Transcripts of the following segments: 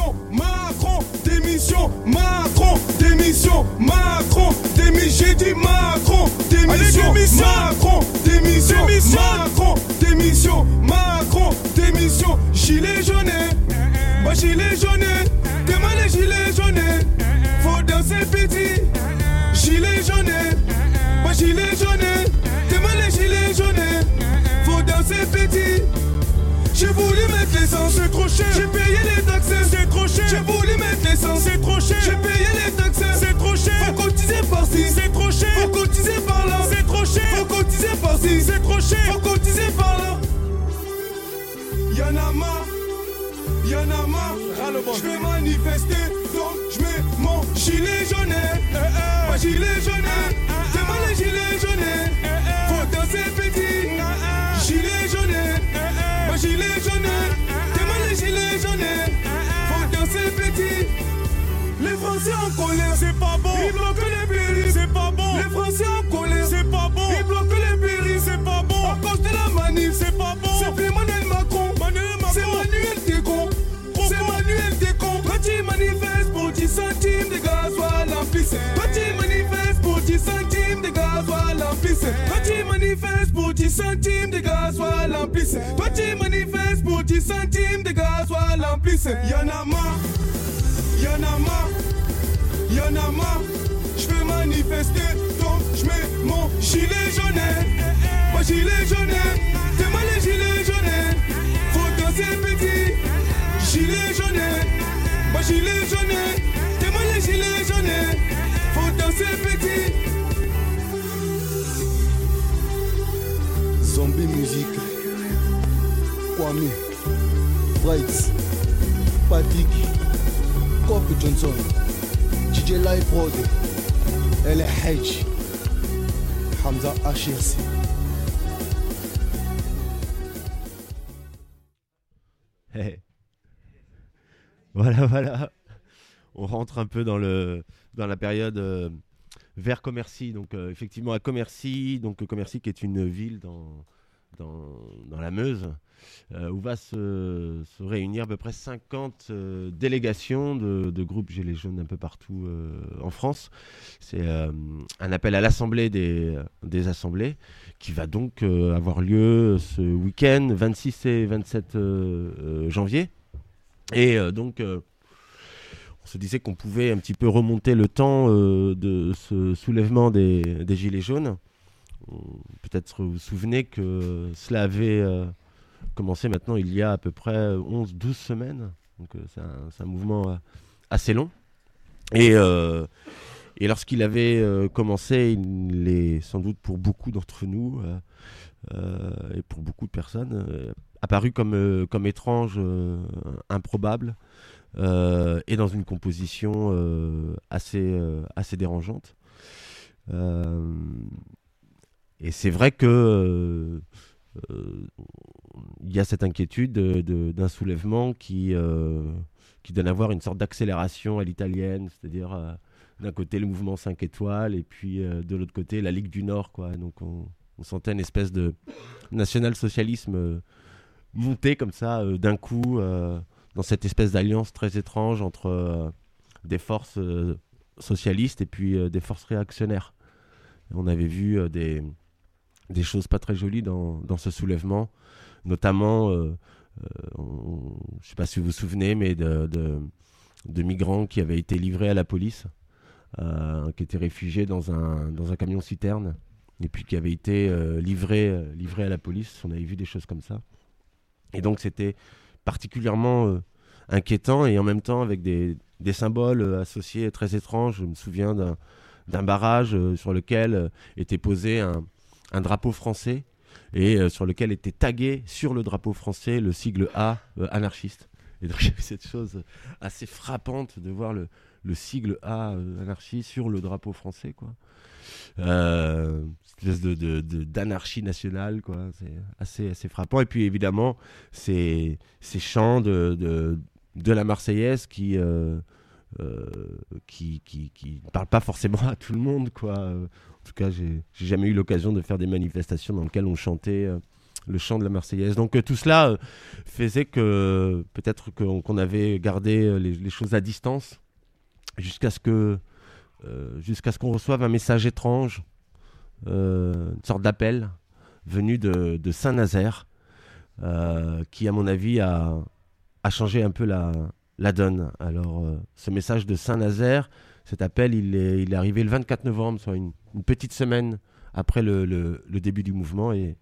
démission, Macron, démission, Macron, démission, Macron, démission, j'ai dit Macron, démission, Macron, démission, Macron, démission, Macron, démission, gilet jaune, moi gilet jaune, demain les gilets jaunes, faut danser petit, l'essence, c'est trop cher. J'ai payé les taxes, c'est trop cher. J'ai voulu mettre l'essence, c'est trop cher. J'ai payé les taxes, c'est trop cher. Faut cotiser par-ci, c'est trop cher. Faut cotiser par-là, c'est trop cher. Faut cotiser par-ci, c'est trop cher. Faut cotiser par-là. Y'en a marre, y'en a marre. Je vais manifester, donc je mets mon gilet jaune. Mon gilet jaune, c'est moi le gilet jaune. Faut danser Faut danser petit. Les Français en colère, c'est pas bon. Ils bloquent les péris, c'est pas bon. Les Français en colère, c'est pas bon. Ils bloquent les péris, c'est pas bon. À cause de la manif, c'est pas bon. C'est plus Emmanuel Macron. Manuel Macron. C'est Manuel Décon. C'est Manuel Décon. Petit manifeste pour 10 centimes de gasoil en piste. Petit manifeste pour 10 centimes de gasoil en piste. Petit manifeste pour 10 centimes de gasoil en piste. Petit manifeste pour 10 centimes de gasoil en piste. Y'en a marre. Y'en a marre, y'en a marre, manifester, donc je mets mon gilet jaune. Mon gilet jaune, c'est moi le gilet jaune. Faut danser petit, gilet jaune. Mon gilet jaune, c'est moi le gilet jaune. Faut danser petit. Zombie musique. Kwame. Bright. Patrick. Cop Johnson. DJ Live Prod. Hedge. Hamza HRC. Hey. Voilà, voilà. On rentre un peu dans, le, dans la période euh, vers Commercy. Donc, euh, effectivement, à Commercy, donc Commercy qui est une ville dans, dans, la Meuse, euh, où va se, réunir à peu près 50 euh, délégations de, groupes Gilets jaunes un peu partout euh, en France. C'est un appel à l'Assemblée des, assemblées qui va donc avoir lieu ce week-end, 26 et 27 euh, euh, janvier. Et donc, on se disait qu'on pouvait un petit peu remonter le temps de ce soulèvement des Gilets jaunes. Peut-être vous souvenez que cela avait euh, commencé maintenant il y a à peu près 11-12 semaines. Donc euh, c'est un, mouvement euh, assez long. Et, lorsqu'il avait commencé, il est sans doute pour beaucoup d'entre nous et pour beaucoup de personnes apparu comme, comme étrange, improbable et dans une composition assez, assez dérangeante. Et c'est vrai que euh, il y a cette inquiétude de- de- d'un soulèvement qui, euh, qui donne à voir une sorte d'accélération à l'italienne, c'est-à-dire euh, d'un côté le mouvement 5 étoiles et puis de l'autre côté la Ligue du Nord. Quoi. Donc on, sentait une espèce de national-socialisme monter comme ça d'un coup dans cette espèce d'alliance très étrange entre des forces socialistes et puis des forces réactionnaires. On avait vu des, des choses pas très jolies dans, dans ce soulèvement, notamment, euh, euh, je ne sais pas si vous vous souvenez, mais de, de- migrants qui avaient été livrés à la police, euh, qui étaient réfugiés dans un, dans un camion citerne, et puis qui avaient été livrés, livrés à la police. On avait vu des choses comme ça. Et donc c'était particulièrement inquiétant et en même temps avec des, des symboles associés très étranges. Je me souviens d'un barrage sur lequel était posé un, un drapeau français et euh, sur lequel était tagué sur le drapeau français le sigle A euh, anarchiste. Et donc j'avais cette chose assez frappante de voir le, le sigle A euh, anarchie sur le drapeau français, quoi. Espèce de, d'anarchie nationale, quoi. C'est assez, frappant. Et puis évidemment, ces, ces chants de, la Marseillaise qui, qui, qui, qui ne parlent pas forcément à tout le monde, quoi. Euh, En tout cas, j'ai, jamais eu l'occasion de faire des manifestations dans lesquelles on chantait euh, le chant de la Marseillaise. Donc tout cela faisait que peut-être qu'on avait gardé les, choses à distance jusqu'à ce que jusqu'à ce qu'on reçoive un message étrange, une sorte d'appel venu de, de Saint-Nazaire, qui à mon avis a, a changé un peu la, la donne. Alors, euh, ce message de Saint-Nazaire, cet appel, il est, arrivé le 24 novembre, soit une, petite semaine après le, début du mouvement, et,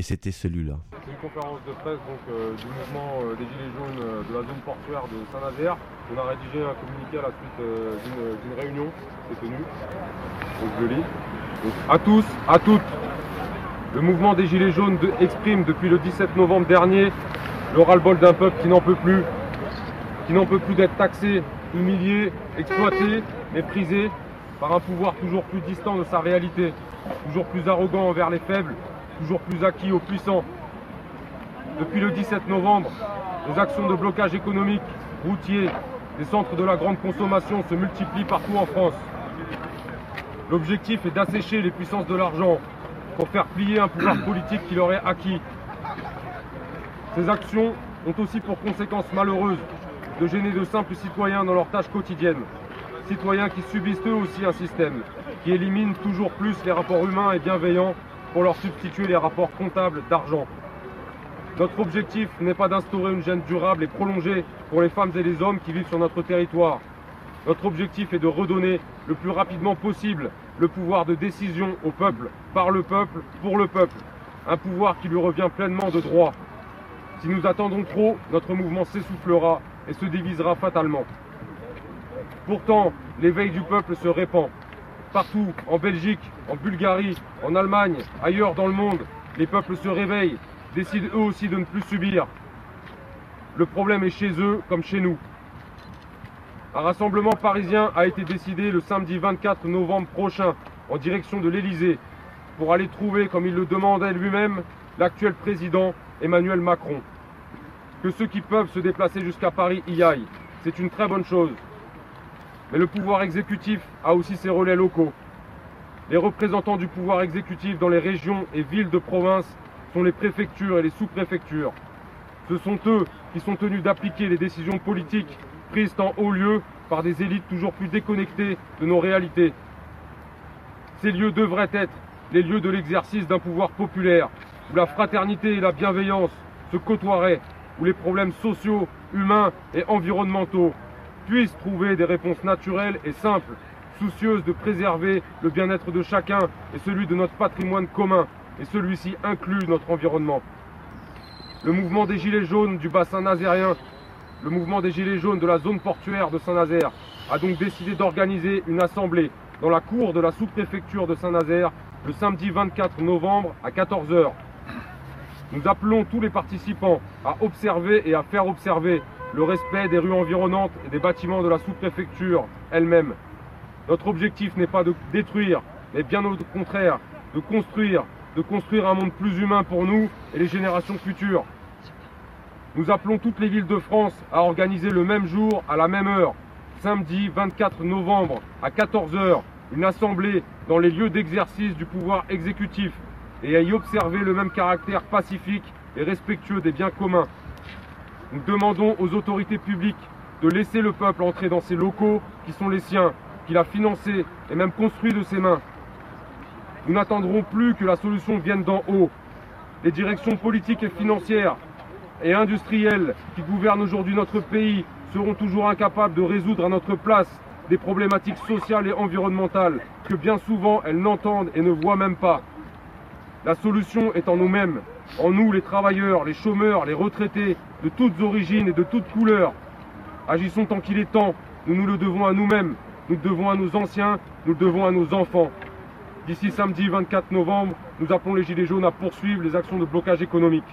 c'était celui-là. C'est une conférence de presse euh, du mouvement euh, des Gilets jaunes de la zone portuaire de Saint-Nazaire. On a rédigé un communiqué à la suite d'une réunion qui s'est tenue. Donc je lis. à tous, à toutes, le mouvement des Gilets jaunes exprime depuis le 17 novembre dernier le ras-le-bol d'un peuple qui n'en peut plus, qui n'en peut plus d'être taxé, humilié, exploité, méprisé par un pouvoir toujours plus distant de sa réalité, toujours plus arrogant envers les faibles, toujours plus acquis aux puissants. Depuis le 17 novembre, les actions de blocage économique, routier, des centres de la grande consommation se multiplient partout en France. L'objectif est d'assécher les puissances de l'argent pour faire plier un pouvoir politique qui leur est acquis. Ces actions ont aussi pour conséquence malheureuse de gêner de simples citoyens dans leurs tâches quotidiennes. Citoyens qui subissent eux aussi un système qui élimine toujours plus les rapports humains et bienveillants pour leur substituer les rapports comptables d'argent. Notre objectif n'est pas d'instaurer une gêne durable et prolongée pour les femmes et les hommes qui vivent sur notre territoire. Notre objectif est de redonner le plus rapidement possible le pouvoir de décision au peuple, par le peuple, pour le peuple. Un pouvoir qui lui revient pleinement de droit. Si nous attendons trop, notre mouvement s'essoufflera et se divisera fatalement. Pourtant, l'éveil du peuple se répand. Partout, en Belgique, en Bulgarie, en Allemagne, ailleurs dans le monde, les peuples se réveillent, décident eux aussi de ne plus subir. Le problème est chez eux comme chez nous. Un rassemblement parisien a été décidé le samedi 24 novembre prochain en direction de l'Elysée pour aller trouver, comme il le demandait lui-même, l'actuel président Emmanuel Macron que ceux qui peuvent se déplacer jusqu'à Paris y aillent. C'est une très bonne chose. Mais le pouvoir exécutif a aussi ses relais locaux. Les représentants du pouvoir exécutif dans les régions et villes de province sont les préfectures et les sous-préfectures. Ce sont eux qui sont tenus d'appliquer les décisions politiques prises en haut lieu par des élites toujours plus déconnectées de nos réalités. Ces lieux devraient être les lieux de l'exercice d'un pouvoir populaire, où la fraternité et la bienveillance se côtoieraient où les problèmes sociaux, humains et environnementaux puissent trouver des réponses naturelles et simples, soucieuses de préserver le bien-être de chacun et celui de notre patrimoine commun, et celui-ci inclut notre environnement. Le mouvement des Gilets jaunes du bassin nazérien, le mouvement des Gilets jaunes de la zone portuaire de Saint-Nazaire, a donc décidé d'organiser une assemblée dans la cour de la sous-préfecture de Saint-Nazaire le samedi 24 novembre à 14h nous appelons tous les participants à observer et à faire observer le respect des rues environnantes et des bâtiments de la sous-préfecture elle-même. Notre objectif n'est pas de détruire, mais bien au contraire, de construire, de construire un monde plus humain pour nous et les générations futures. Nous appelons toutes les villes de France à organiser le même jour, à la même heure, samedi 24 novembre à 14h, une assemblée dans les lieux d'exercice du pouvoir exécutif et à y observer le même caractère pacifique et respectueux des biens communs. Nous demandons aux autorités publiques de laisser le peuple entrer dans ces locaux qui sont les siens, qu'il a financés et même construits de ses mains. Nous n'attendrons plus que la solution vienne d'en haut. Les directions politiques et financières et industrielles qui gouvernent aujourd'hui notre pays seront toujours incapables de résoudre à notre place des problématiques sociales et environnementales que bien souvent elles n'entendent et ne voient même pas. La solution est en nous-mêmes, en nous les travailleurs, les chômeurs, les retraités, de toutes origines et de toutes couleurs. Agissons tant qu'il est temps, nous nous le devons à nous-mêmes, nous le devons à nos anciens, nous le devons à nos enfants. D'ici samedi 24 novembre, nous appelons les Gilets jaunes à poursuivre les actions de blocage économique.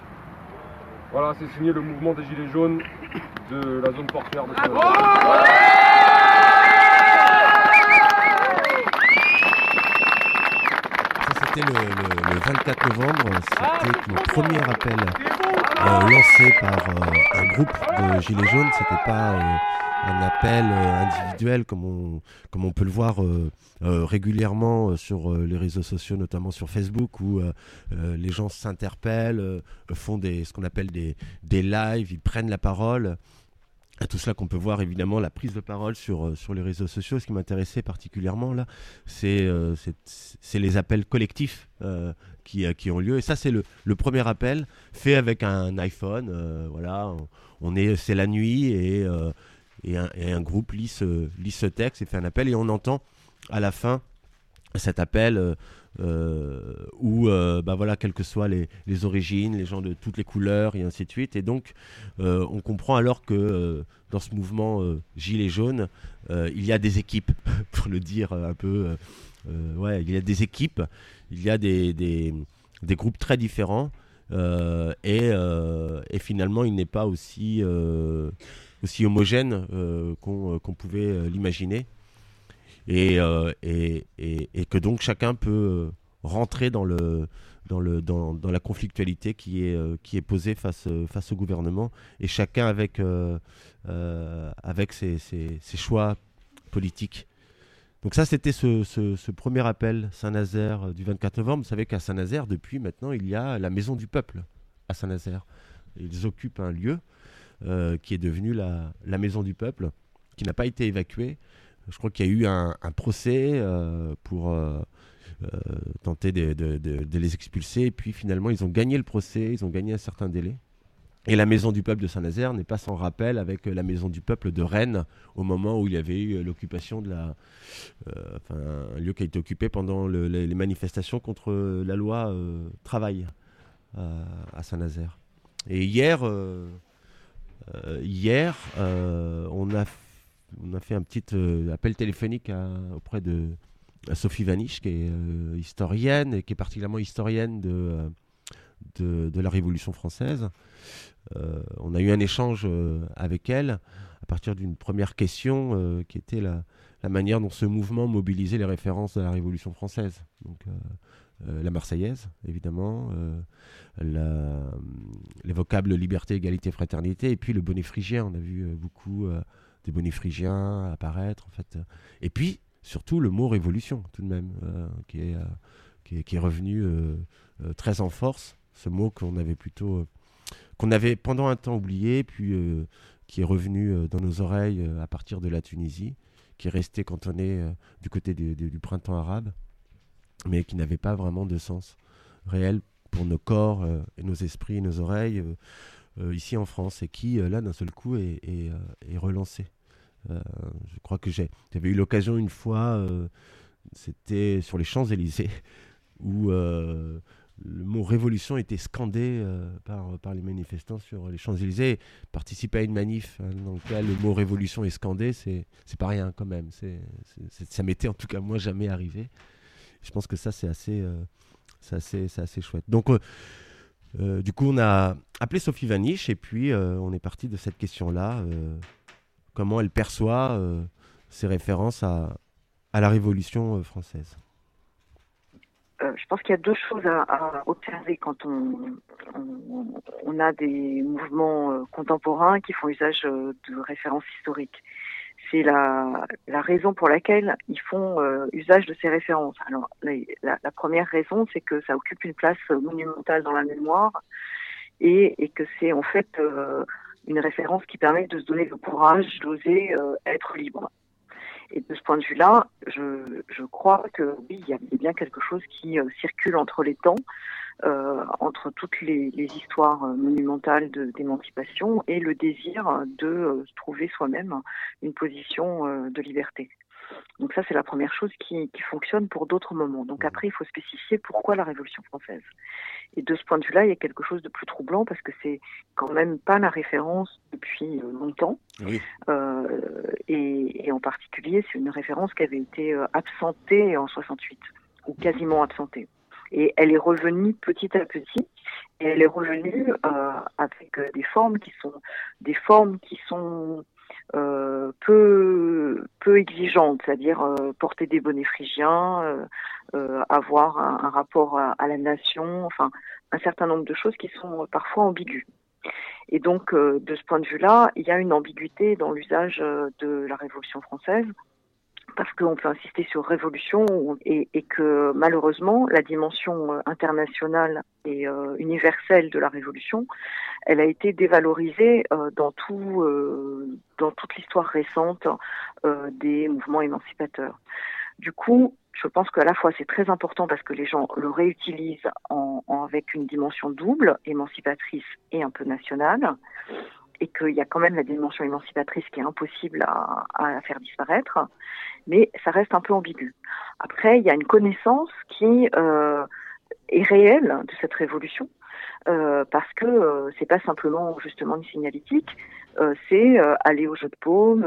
Voilà, c'est signé le mouvement des Gilets jaunes de la zone portuaire de c'était le, 24 novembre. C'était le premier appel euh, lancé par euh, un groupe de Gilets jaunes. C'était pas euh, un appel individuel comme on, comme on peut le voir régulièrement sur les réseaux sociaux, notamment sur Facebook, où les gens s'interpellent, font des, ce qu'on appelle des, des lives, ils prennent la parole à tout cela qu'on peut voir évidemment la prise de parole sur, euh, sur les réseaux sociaux. Ce qui m'intéressait particulièrement là, c'est euh, les appels collectifs euh, qui, qui, ont lieu. Et ça, c'est le, le, premier appel fait avec un iPhone. voilà, on, est, c'est la nuit et, un, et, un, groupe lit ce, lit ce texte et fait un appel et on entend à la fin cet appel où, euh, bah voilà, quelles que soient les, origines, les gens de toutes les couleurs et ainsi de suite. Et donc, euh, on comprend alors que dans ce mouvement Gilets jaunes, il y a des équipes, pour le dire un peu. ouais, il y a des équipes, il y a des, des, des groupes très différents. et, et, finalement, il n'est pas aussi, aussi homogène qu'on pouvait l'imaginer. Euh, et, et, et, que donc chacun peut euh, rentrer dans, le, dans, le, dans, dans la conflictualité qui est, euh, qui est posée face, face au gouvernement, et chacun avec, avec ses, ses, choix politiques. Donc ça, c'était ce, ce, premier appel Saint-Nazaire du 24 novembre. Vous savez qu'à Saint-Nazaire, depuis maintenant, il y a la Maison du Peuple à Saint-Nazaire. Ils occupent un lieu qui est devenu la, la Maison du Peuple, qui n'a pas été évacué je crois qu'il y a eu un, procès euh, pour euh, euh, tenter de, les expulser. Et puis finalement, ils ont gagné le procès, ils ont gagné un certain délai. Et la maison du peuple de Saint-Nazaire n'est pas sans rappel avec la maison du peuple de Rennes au moment où il y avait eu l'occupation de la, enfin, un lieu qui a été occupé pendant les, manifestations contre la loi travail à Saint-Nazaire. Et hier, hier, on a on a fait un petit euh, appel téléphonique auprès de Sophie Vanish, qui est euh, historienne et qui est particulièrement historienne de, euh, la Révolution française. on a eu un échange avec elle à partir d'une première question qui était la, manière dont ce mouvement mobilisait les références de la Révolution française. Donc, la Marseillaise, évidemment, les vocables liberté, égalité, fraternité, et puis le bonnet phrygien. On a vu beaucoup des bonnets phrygiens apparaître, en fait. Et puis, surtout, le mot révolution, tout de même, euh, qui, est, euh, qui, est, qui, est, revenu euh, très en force. Ce mot qu'on avait plutôt. qu'on avait pendant un temps oublié, puis qui est revenu dans nos oreilles à partir de la Tunisie, qui est resté cantonné du côté du printemps arabe, mais qui n'avait pas vraiment de sens réel pour nos corps et nos esprits et nos oreilles ici en France, et qui, là, d'un seul coup, est relancé. Euh, je crois que j'avais eu l'occasion une fois, euh, c'était sur les Champs-Élysées, où euh, le mot révolution était scandé par, les manifestants sur les Champs-Élysées. Participer à une manif hein, dans laquelle le mot révolution est scandé, c'est pas rien quand même. c'est ça m'était en tout cas moi jamais arrivé. Je pense que ça c'est assez, assez, assez chouette. Donc du coup on a appelé Sophie Vaniche et puis on est parti de cette question-là comment elle perçoit euh, ses références à, la Révolution euh, française euh, je pense qu'il y a deux choses à, observer quand on, a des mouvements contemporains qui font usage de références historiques. C'est la, raison pour laquelle ils font usage de ces références. Alors, la, première raison, c'est que ça occupe une place monumentale dans la mémoire et que c'est en fait une référence qui permet de se donner le courage d'oser euh, être libre. Et de ce point de vue-là, je, crois que oui, il y a bien quelque chose qui euh, circule entre les temps, euh, entre toutes les, les histoires monumentales d'émancipation et le désir de trouver soi-même une position de liberté. Donc ça, c'est la première chose qui, qui fonctionne pour d'autres moments. Donc après, il faut spécifier pourquoi la Révolution française. Et de ce point de vue-là, il y a quelque chose de plus troublant parce que c'est quand même pas la référence depuis euh, longtemps. Oui. Euh, et, et, en particulier, c'est une référence qui avait été euh, absentée en 68 ou quasiment absentée. Et elle est revenue petit à petit. Et elle est revenue euh, avec des formes qui sont des formes qui sont euh, peu, peu exigeante, c'est-à-dire euh, porter des bonnets phrygiens, euh, euh avoir un, rapport à, à, la nation, enfin un certain nombre de choses qui sont parfois ambiguës. Et donc, de ce point de vue-là, il y a une ambiguïté dans l'usage de la Révolution française parce qu'on peut insister sur révolution et, que malheureusement la dimension euh, internationale et euh, universelle de la révolution, elle a été dévalorisée euh, dans tout dans toute l'histoire récente des mouvements émancipateurs. Du coup, je pense qu'à la fois c'est très important parce que les gens le réutilisent en, avec une dimension double, émancipatrice et un peu nationale, et qu'il y a quand même la dimension émancipatrice qui est impossible à, faire disparaître, mais ça reste un peu ambigu. Après, il y a une connaissance qui euh, est réelle de cette révolution, euh, parce que euh, c'est pas simplement justement une signalétique, euh, c'est aller au jeu de paume,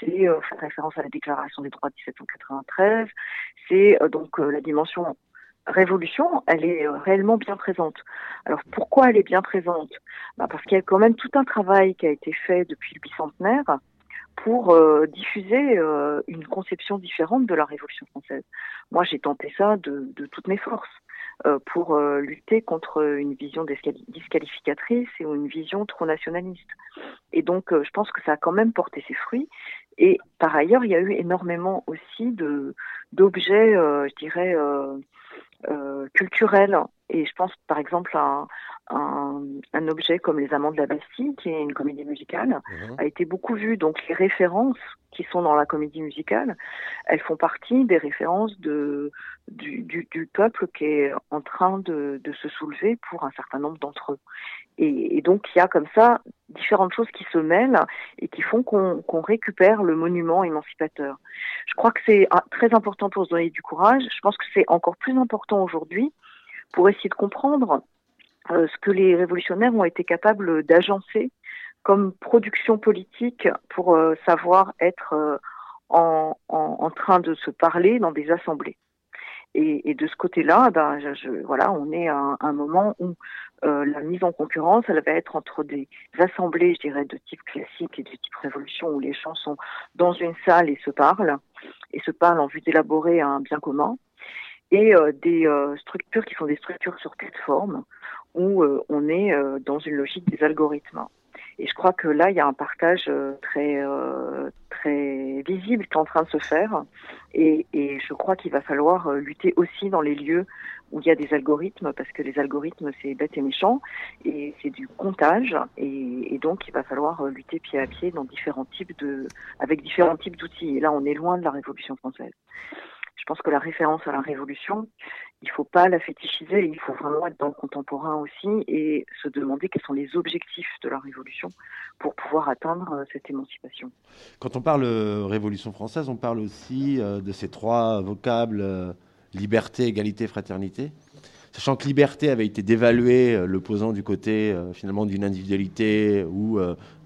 c'est faire référence à la Déclaration des droits de 1793, c'est donc la dimension révolution, elle est euh, réellement bien présente. Alors pourquoi elle est bien présente? Bah Parce qu'il y a quand même tout un travail qui a été fait depuis le bicentenaire pour euh, diffuser euh, une conception différente de la Révolution française. Moi, j'ai tenté ça de, toutes mes forces pour lutter contre une vision disqualificatrice et une vision trop nationaliste. Et donc, je pense que ça a quand même porté ses fruits. Et par ailleurs, il y a eu énormément aussi d'objets, je dirais, euh, culturel. Et je pense par exemple à un, un, objet comme Les Amants de la Bastille, qui est une comédie musicale, mhm. a été beaucoup vu. Donc les références qui sont dans la comédie musicale, elles font partie des références de, du, du, du peuple qui est en train de, de, se soulever pour un certain nombre d'entre eux. Et, et, donc il y a comme ça différentes choses qui se mêlent et qui font qu'on récupère le monument émancipateur. Je crois que c'est ah, très important pour se donner du courage. Je pense que c'est encore plus important aujourd'hui pour essayer de comprendre euh, ce que les révolutionnaires ont été capables d'agencer comme production politique pour euh, savoir être euh, en, train de se parler dans des assemblées. Et, de ce côté-là, ben, je, je, voilà, on est à un, moment où la mise en concurrence, elle va être entre des assemblées, je dirais, de type classique et de type révolution, où les gens sont dans une salle et se parlent, et se parlent en vue d'élaborer un bien commun, et euh, des euh, structures qui sont des structures sur plateforme, où euh, on est dans une logique des algorithmes. Et je crois que là, il y a un partage très très visible qui est en train de se faire. Et, et je crois qu'il va falloir lutter aussi dans les lieux où il y a des algorithmes, parce que les algorithmes, c'est bête et méchant, et c'est du comptage, et, et, donc il va falloir lutter pied à pied dans différents types de, avec différents types d'outils. Et là, on est loin de la Révolution française. Je pense que la référence à la Révolution, il ne faut pas la fétichiser, il faut vraiment être dans le contemporain aussi et se demander quels sont les objectifs de la Révolution pour pouvoir atteindre euh, cette émancipation. Quand on parle euh, Révolution française, on parle aussi euh, de ces trois vocables liberté, égalité, fraternité. Sachant que liberté avait été dévaluée, le posant du côté finalement d'une individualité ou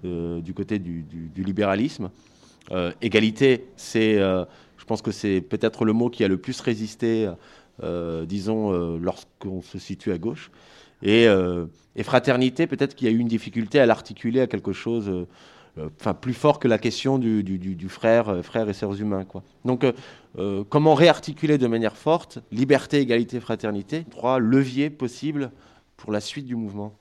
du côté du, libéralisme. égalité, c'est, pense que c'est peut-être le mot qui a le plus résisté euh, disons, euh, lorsqu'on se situe à gauche. Et, euh, et fraternité, peut-être qu'il y a eu une difficulté à l'articuler à quelque chose plus fort que la question du, frère, et sœurs humains. Donc, comment réarticuler de manière forte liberté, égalité, fraternité, trois leviers possibles pour la suite du mouvement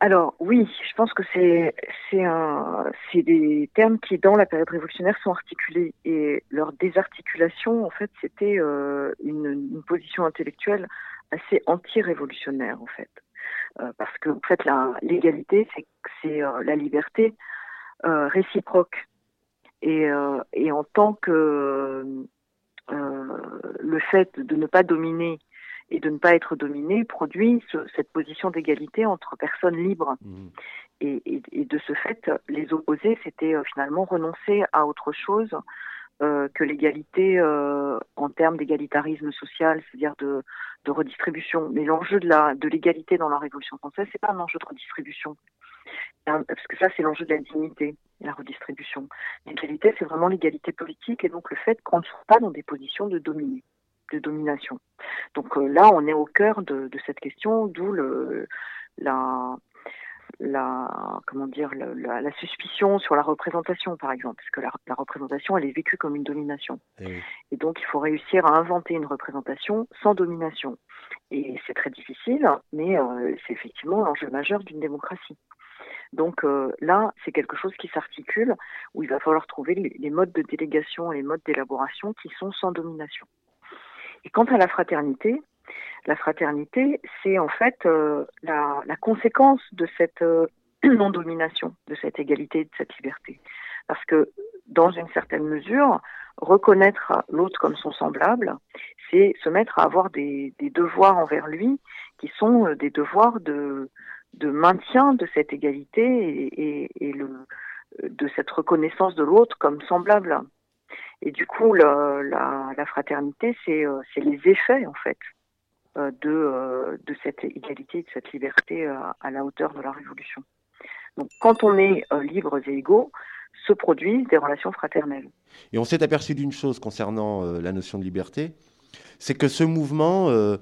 alors oui, je pense que c'est c'est des termes qui dans la période révolutionnaire sont articulés. Et leur désarticulation en fait c'était euh, une, position intellectuelle assez anti-révolutionnaire en fait. Euh, parce que en fait la l'égalité c'est c'est euh, la liberté réciproque. Et en tant que le fait de ne pas dominer et de ne pas être dominé produit ce, cette position d'égalité entre personnes libres. Mmh. Et, et, et, de ce fait, les opposés, c'était euh, finalement renoncer à autre chose euh, que l'égalité euh, en termes d'égalitarisme social, c'est-à-dire de, de, redistribution. Mais l'enjeu de la de l'égalité dans la Révolution française, c'est pas un enjeu de redistribution, parce que ça, c'est l'enjeu de la dignité, la redistribution. L'égalité, c'est vraiment l'égalité politique, et donc le fait qu'on ne soit pas dans des positions de dominer de domination. Donc euh, là, on est au cœur de, de cette question, d'où le la la comment dire la, la, suspicion sur la représentation par exemple parce que la, la représentation elle est vécue comme une domination et, eh oui. et, donc il faut réussir à inventer une représentation sans domination Et c'est très difficile, mais c'est effectivement l'enjeu majeur d'une démocratie. Donc là, c'est quelque chose qui s'articule, où il va falloir trouver les, modes de délégation et les modes d'élaboration qui sont sans domination. Et quant à la fraternité, la fraternité, c'est en fait la, la, conséquence de cette non-domination, de cette égalité, de cette liberté. Parce que dans une certaine mesure, reconnaître l'autre comme son semblable, c'est se mettre à avoir des, devoirs envers lui qui sont euh, des devoirs de, maintien de cette égalité et, de cette reconnaissance de l'autre comme semblable. Et du coup, la, fraternité, euh, c'est les effets, en fait, euh, de, de cette égalité, de cette liberté à la hauteur de la Révolution. Donc, quand on est libres et égaux, se produisent des relations fraternelles. Et on s'est aperçu d'une chose concernant euh, la notion de liberté, c'est que ce mouvement, euh,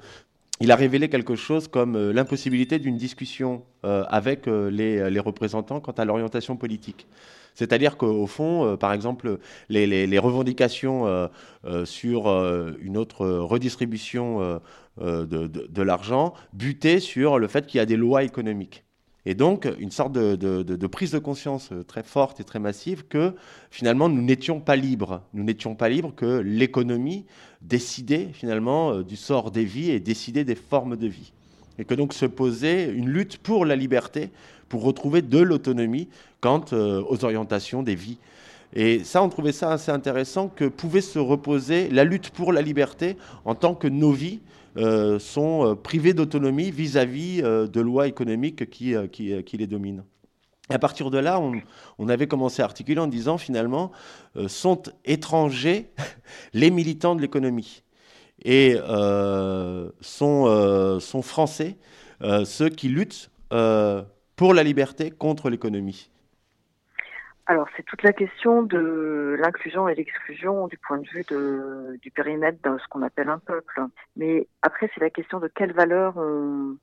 il a révélé quelque chose comme euh, l'impossibilité d'une discussion avec les, représentants quant à l'orientation politique. C'est-à-dire qu'au fond, par exemple, les, revendications sur une autre redistribution de, de l'argent butaient sur le fait qu'il y a des lois économiques. Et donc, une sorte de, prise de conscience euh, très forte et très massive que finalement, nous n'étions pas libres. Nous n'étions pas libres que l'économie décidait finalement euh, du sort des vies et décidait des formes de vie. Et que donc se posait une lutte pour la liberté, pour retrouver de l'autonomie quant euh, aux orientations des vies. Et ça, on trouvait ça assez intéressant que pouvait se reposer la lutte pour la liberté en tant que nos vies euh, sont euh, privés d'autonomie vis-à-vis de lois économiques qui, qui, les dominent. Et à partir de là, on, avait commencé à articuler en disant finalement, sont étrangers les militants de l'économie et sont, sont, français ceux qui luttent pour la liberté contre l'économie. Alors, c'est toute la question de l'inclusion et l'exclusion du point de vue du périmètre de ce qu'on appelle un peuple. Mais après, c'est la question de quelles valeurs on,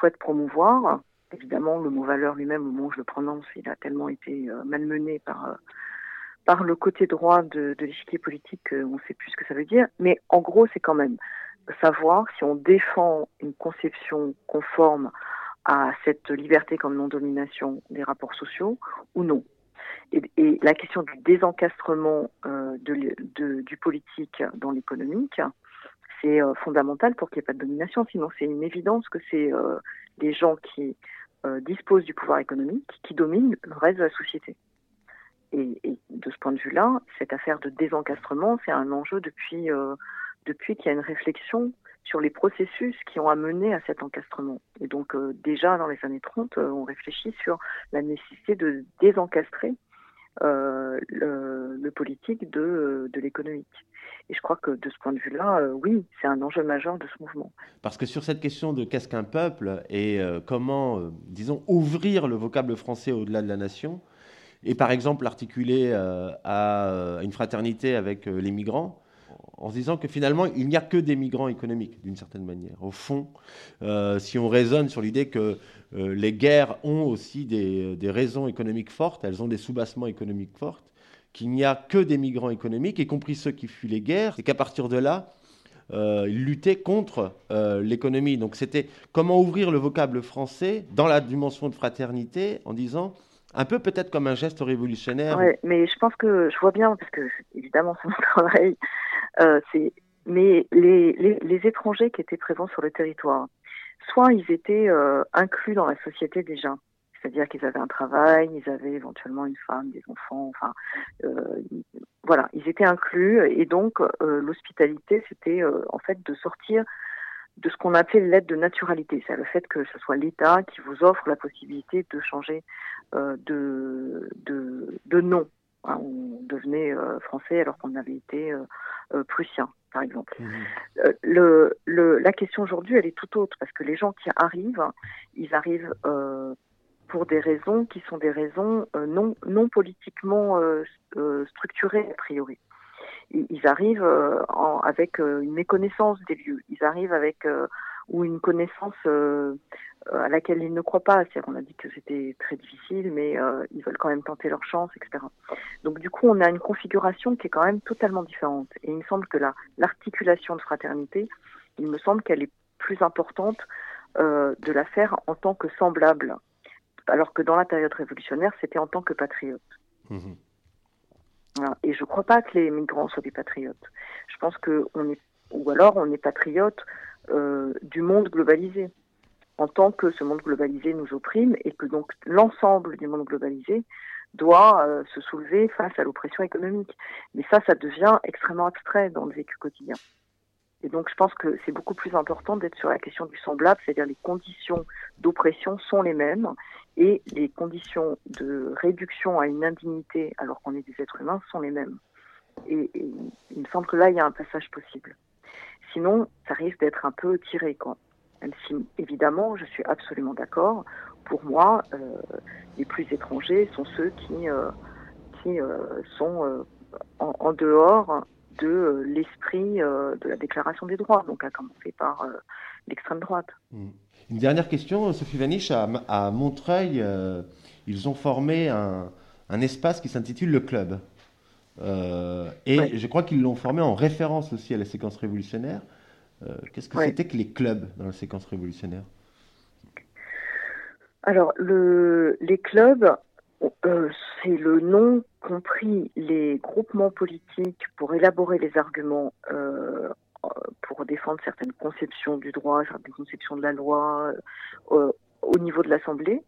souhaite promouvoir. Évidemment, le mot valeur lui-même, au moment où je le prononce, il a tellement été euh, malmené par, euh, par le côté droit de l'échiquier politique qu'on ne sait plus ce que ça veut dire. Mais en gros, c'est quand même savoir si on défend une conception conforme à cette liberté comme non-domination des rapports sociaux ou non? Et, la question du désencastrement euh, du politique dans l'économique, c'est euh, fondamental pour qu'il n'y ait pas de domination. Sinon, c'est une évidence que c'est euh, les gens qui disposent du pouvoir économique qui dominent le reste de la société. Et, et de ce point de vue-là, cette affaire de désencastrement, c'est un enjeu depuis, depuis qu'il y a une réflexion sur les processus qui ont amené à cet encastrement. Et donc euh, déjà dans les années 30, euh, on réfléchit sur la nécessité de désencastrer euh, le, politique de, de l'économique. Et je crois que de ce point de vue-là, oui, c'est un enjeu majeur de ce mouvement. Parce que sur cette question de qu'est-ce qu'un peuple et comment, disons, ouvrir le vocable français au-delà de la nation, et par exemple l'articuler à une fraternité avec les migrants, en se disant que finalement, il n'y a que des migrants économiques, d'une certaine manière. Au fond, euh, si on raisonne sur l'idée que euh, les guerres ont aussi des, raisons économiques fortes, elles ont des soubassements économiques forts, qu'il n'y a que des migrants économiques, y compris ceux qui fuient les guerres, et qu'à partir de là, euh, ils luttaient contre l'économie. Donc c'était comment ouvrir le vocable français dans la dimension de fraternité en disant un peu peut-être comme un geste révolutionnaire. Oui, mais je pense que je vois bien, parce que évidemment c'est mon travail, euh, mais les, les, étrangers qui étaient présents sur le territoire, soit ils étaient euh, inclus dans la société déjà, c'est-à-dire qu'ils avaient un travail, ils avaient éventuellement une femme, des enfants, enfin, euh, voilà, ils étaient inclus. Et donc l'hospitalité, c'était en fait de sortir de ce qu'on appelait l'aide de naturalité, c'est le fait que ce soit l'État qui vous offre la possibilité de changer de, de, de nom. Hein, on devenait français alors qu'on avait été euh, prussien, par exemple. Mmh. Euh, le, le, la question aujourd'hui, elle est tout autre, parce que les gens qui arrivent, ils arrivent euh, pour des raisons qui sont des raisons non, non politiquement structurées, a priori. Ils, arrivent en, avec une méconnaissance des lieux, ils arrivent avec ou une connaissance euh, à laquelle ils ne croient pas. C'est-à-dire qu'on a dit que c'était très difficile, mais euh, ils veulent quand même tenter leur chance, etc. Donc du coup, on a une configuration qui est quand même totalement différente. Et il me semble que l'articulation de fraternité, Il me semble qu'elle est plus importante de la faire en tant que semblable, alors que dans la période révolutionnaire, c'était en tant que patriote. Mmh. Et je ne crois pas que les migrants soient des patriotes. Je pense que on est, ou alors on est patriote euh, du monde globalisé, en tant que ce monde globalisé nous opprime et que donc l'ensemble du monde globalisé doit euh, se soulever face à l'oppression économique. Mais ça, ça devient extrêmement abstrait dans le vécu quotidien. Et donc je pense que c'est beaucoup plus important d'être sur la question du semblable, c'est-à-dire les conditions d'oppression sont les mêmes et les conditions de réduction à une indignité alors qu'on est des êtres humains sont les mêmes. Et, il me semble que là, il y a un passage possible. Sinon, ça risque d'être un peu tiré, quoi. Même si, évidemment, je suis absolument d'accord. Pour moi, euh, les plus étrangers sont ceux qui, euh, qui euh, sont en, dehors de l'esprit de la Déclaration des droits, donc à commencer par l'extrême droite. Mmh. Une dernière question, Sophie Vaniche. À, Montreuil, ils ont formé un, espace qui s'intitule le Club. Et je crois qu'ils l'ont formé en référence aussi à la séquence révolutionnaire. Euh, qu'est-ce que c'était que les clubs dans la séquence révolutionnaire? Alors, le, les clubs, c'est le nom qu'ont pris les groupements politiques pour élaborer les arguments pour défendre certaines conceptions du droit, certaines conceptions de la loi euh, au niveau de l'Assemblée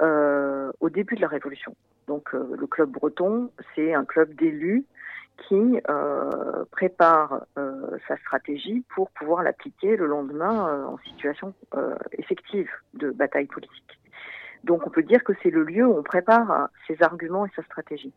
euh, au début de la Révolution. Donc euh, le club breton, c'est un club d'élus qui prépare sa stratégie pour pouvoir l'appliquer le lendemain en situation effective de bataille politique. Donc on peut dire que c'est le lieu où on prépare ses arguments et sa stratégie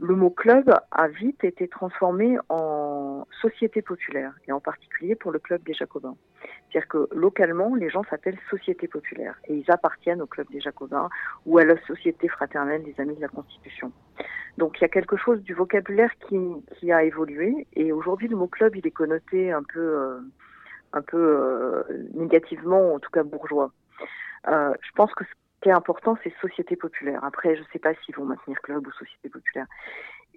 le mot club a vite été transformé en société populaire, et en particulier pour le club des Jacobins. C'est-à-dire que localement, les gens s'appellent société populaire, et ils appartiennent au club des Jacobins ou à la société fraternelle des Amis de la Constitution. Donc il y a quelque chose du vocabulaire qui, a évolué, et aujourd'hui le mot club, il est connoté un peu, euh, un peu euh, négativement, en tout cas bourgeois. Euh, je pense que qui est important, c'est société populaire. Après, je ne sais pas s'ils vont maintenir club ou société populaire.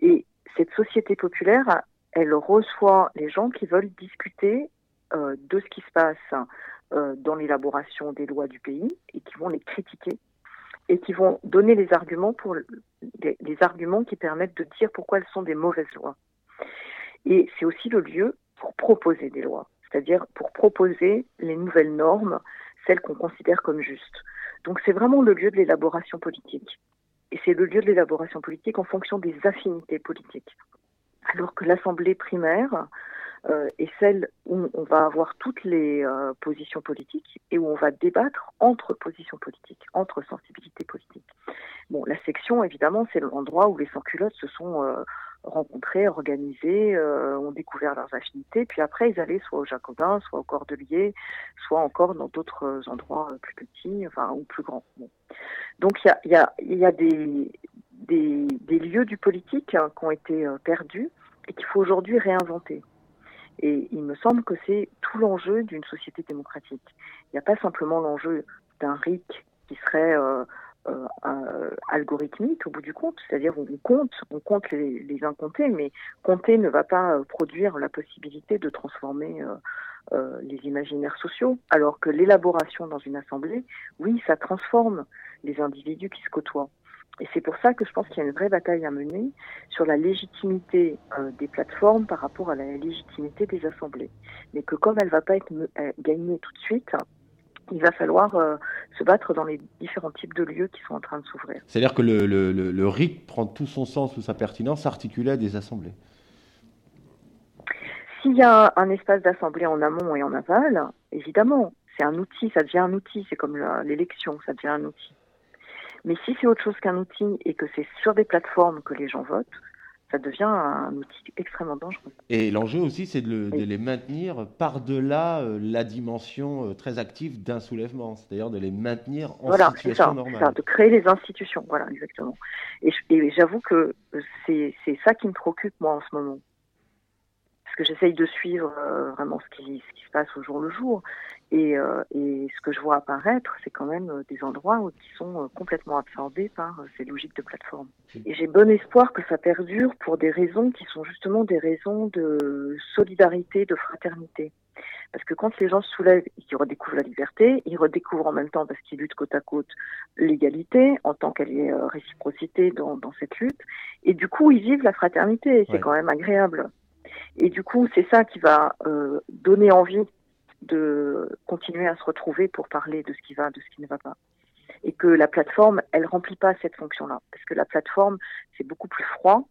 Et cette société populaire, elle reçoit les gens qui veulent discuter euh, de ce qui se passe euh, dans l'élaboration des lois du pays et qui vont les critiquer et qui vont donner les arguments pour les, les arguments qui permettent de dire pourquoi elles sont des mauvaises lois. Et c'est aussi le lieu pour proposer des lois, c'est-à-dire pour proposer les nouvelles normes, celles qu'on considère comme justes. Donc c'est vraiment le lieu de l'élaboration politique. Et c'est le lieu de l'élaboration politique en fonction des affinités politiques. Alors que l'Assemblée primaire euh, est celle où on va avoir toutes les euh, positions politiques et où on va débattre entre positions politiques, entre sensibilités politiques. Bon, la section, évidemment, c'est l'endroit où les sans-culottes se sont euh, rencontrés, organisés, euh, ont découvert leurs affinités, puis après ils allaient soit au Jacobin, soit au Cordelier, soit encore dans d'autres endroits euh, plus petits, enfin ou plus grands. Donc il y a, des, lieux du politique hein, qui ont été euh, perdus et qu'il faut aujourd'hui réinventer. Et il me semble que c'est tout l'enjeu d'une société démocratique. Il n'y a pas simplement l'enjeu d'un RIC qui serait algorithmique au bout du compte, c'est-à-dire on compte, on compte les, les, incomptés, mais compter ne va pas euh, produire la possibilité de transformer euh, les imaginaires sociaux, alors que l'élaboration dans une assemblée, oui, ça transforme les individus qui se côtoient. Et c'est pour ça que je pense qu'il y a une vraie bataille à mener sur la légitimité des plateformes par rapport à la légitimité des assemblées. Mais que comme elle ne va pas être gagnée tout de suite, il va falloir euh, se battre dans les différents types de lieux qui sont en train de s'ouvrir. C'est-à-dire que le, le, le, RIC prend tout son sens ou sa pertinence articulé à des assemblées S'il y a un espace d'assemblée en amont et en aval, évidemment, c'est un outil, ça devient un outil, c'est comme l'élection, ça devient un outil. Mais si c'est autre chose qu'un outil et que c'est sur des plateformes que les gens votent, ça devient un outil extrêmement dangereux. Et l'enjeu aussi, c'est de, les maintenir par-delà euh, la dimension euh, très active d'un soulèvement, c'est-à-dire de les maintenir en situation ça, normale. Ça, de créer les institutions, voilà, exactement. Et, j'avoue que c'est ça qui me préoccupe, moi, en ce moment. Parce que j'essaye de suivre euh, vraiment ce qui, ce qui se passe au jour le jour. Euh, et, ce que je vois apparaître, c'est quand même euh, des endroits qui sont euh, complètement absorbés par ces logiques de plateforme. Et j'ai bon espoir que ça perdure pour des raisons qui sont justement des raisons de solidarité, de fraternité. Parce que quand les gens se soulèvent et qu'ils redécouvrent la liberté, ils redécouvrent en même temps, parce qu'ils luttent côte à côte, l'égalité, en tant qu'elle est euh, réciprocité dans, dans, cette lutte. Et du coup, ils vivent la fraternité. C'est quand même agréable. Et du coup, c'est ça qui va euh, donner envie de continuer à se retrouver pour parler de ce qui va, de ce qui ne va pas. Et que la plateforme, elle remplit pas cette fonction-là. Parce que la plateforme, c'est beaucoup plus froid,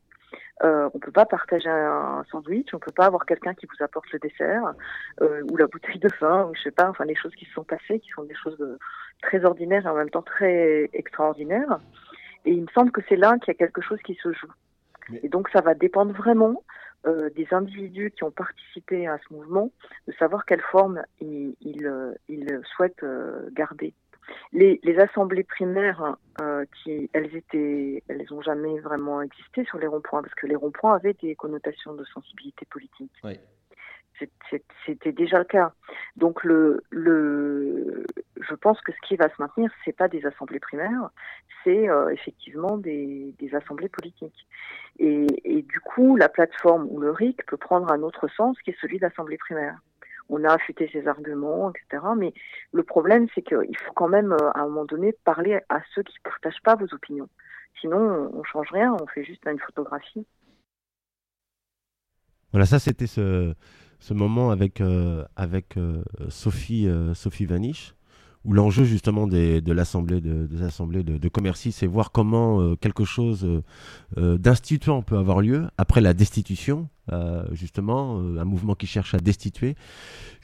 euh, on peut pas partager un sandwich, on peut pas avoir quelqu'un qui vous apporte le dessert euh, ou la bouteille de vin, ou je sais pas, enfin les choses qui se sont passées, qui sont des choses très ordinaires et en même temps très extraordinaires. Et il me semble que c'est là qu'il y a quelque chose qui se joue. Et donc ça va dépendre vraiment euh, des individus qui ont participé à ce mouvement, de savoir quelle forme ils, ils, euh, ils souhaitent garder les, les assemblées primaires, euh, qui, elles étaient, elles n'ont jamais vraiment existé sur les ronds-points parce que les ronds-points avaient des connotations de sensibilité politique. Oui. C'était déjà le cas. Donc le, pense que ce qui va se maintenir, c'est pas des assemblées primaires, c'est euh, effectivement des, assemblées politiques. Et, du coup, la plateforme ou le RIC peut prendre un autre sens qui est celui d'assemblée primaire on a affûté ses arguments, etc. Mais le problème, c'est qu'il faut quand même, euh, à un moment donné, parler à ceux qui ne partagent pas vos opinions. Sinon, on ne change rien, on fait juste une photographie. Voilà, ça c'était ce, moment avec, avec euh, Sophie, Sophie Vanish où l'enjeu justement de l'assemblée de, des assemblées de, de c'est voir comment euh, quelque chose euh, euh, d'instituant peut avoir lieu après la destitution, justement, un mouvement qui cherche à destituer,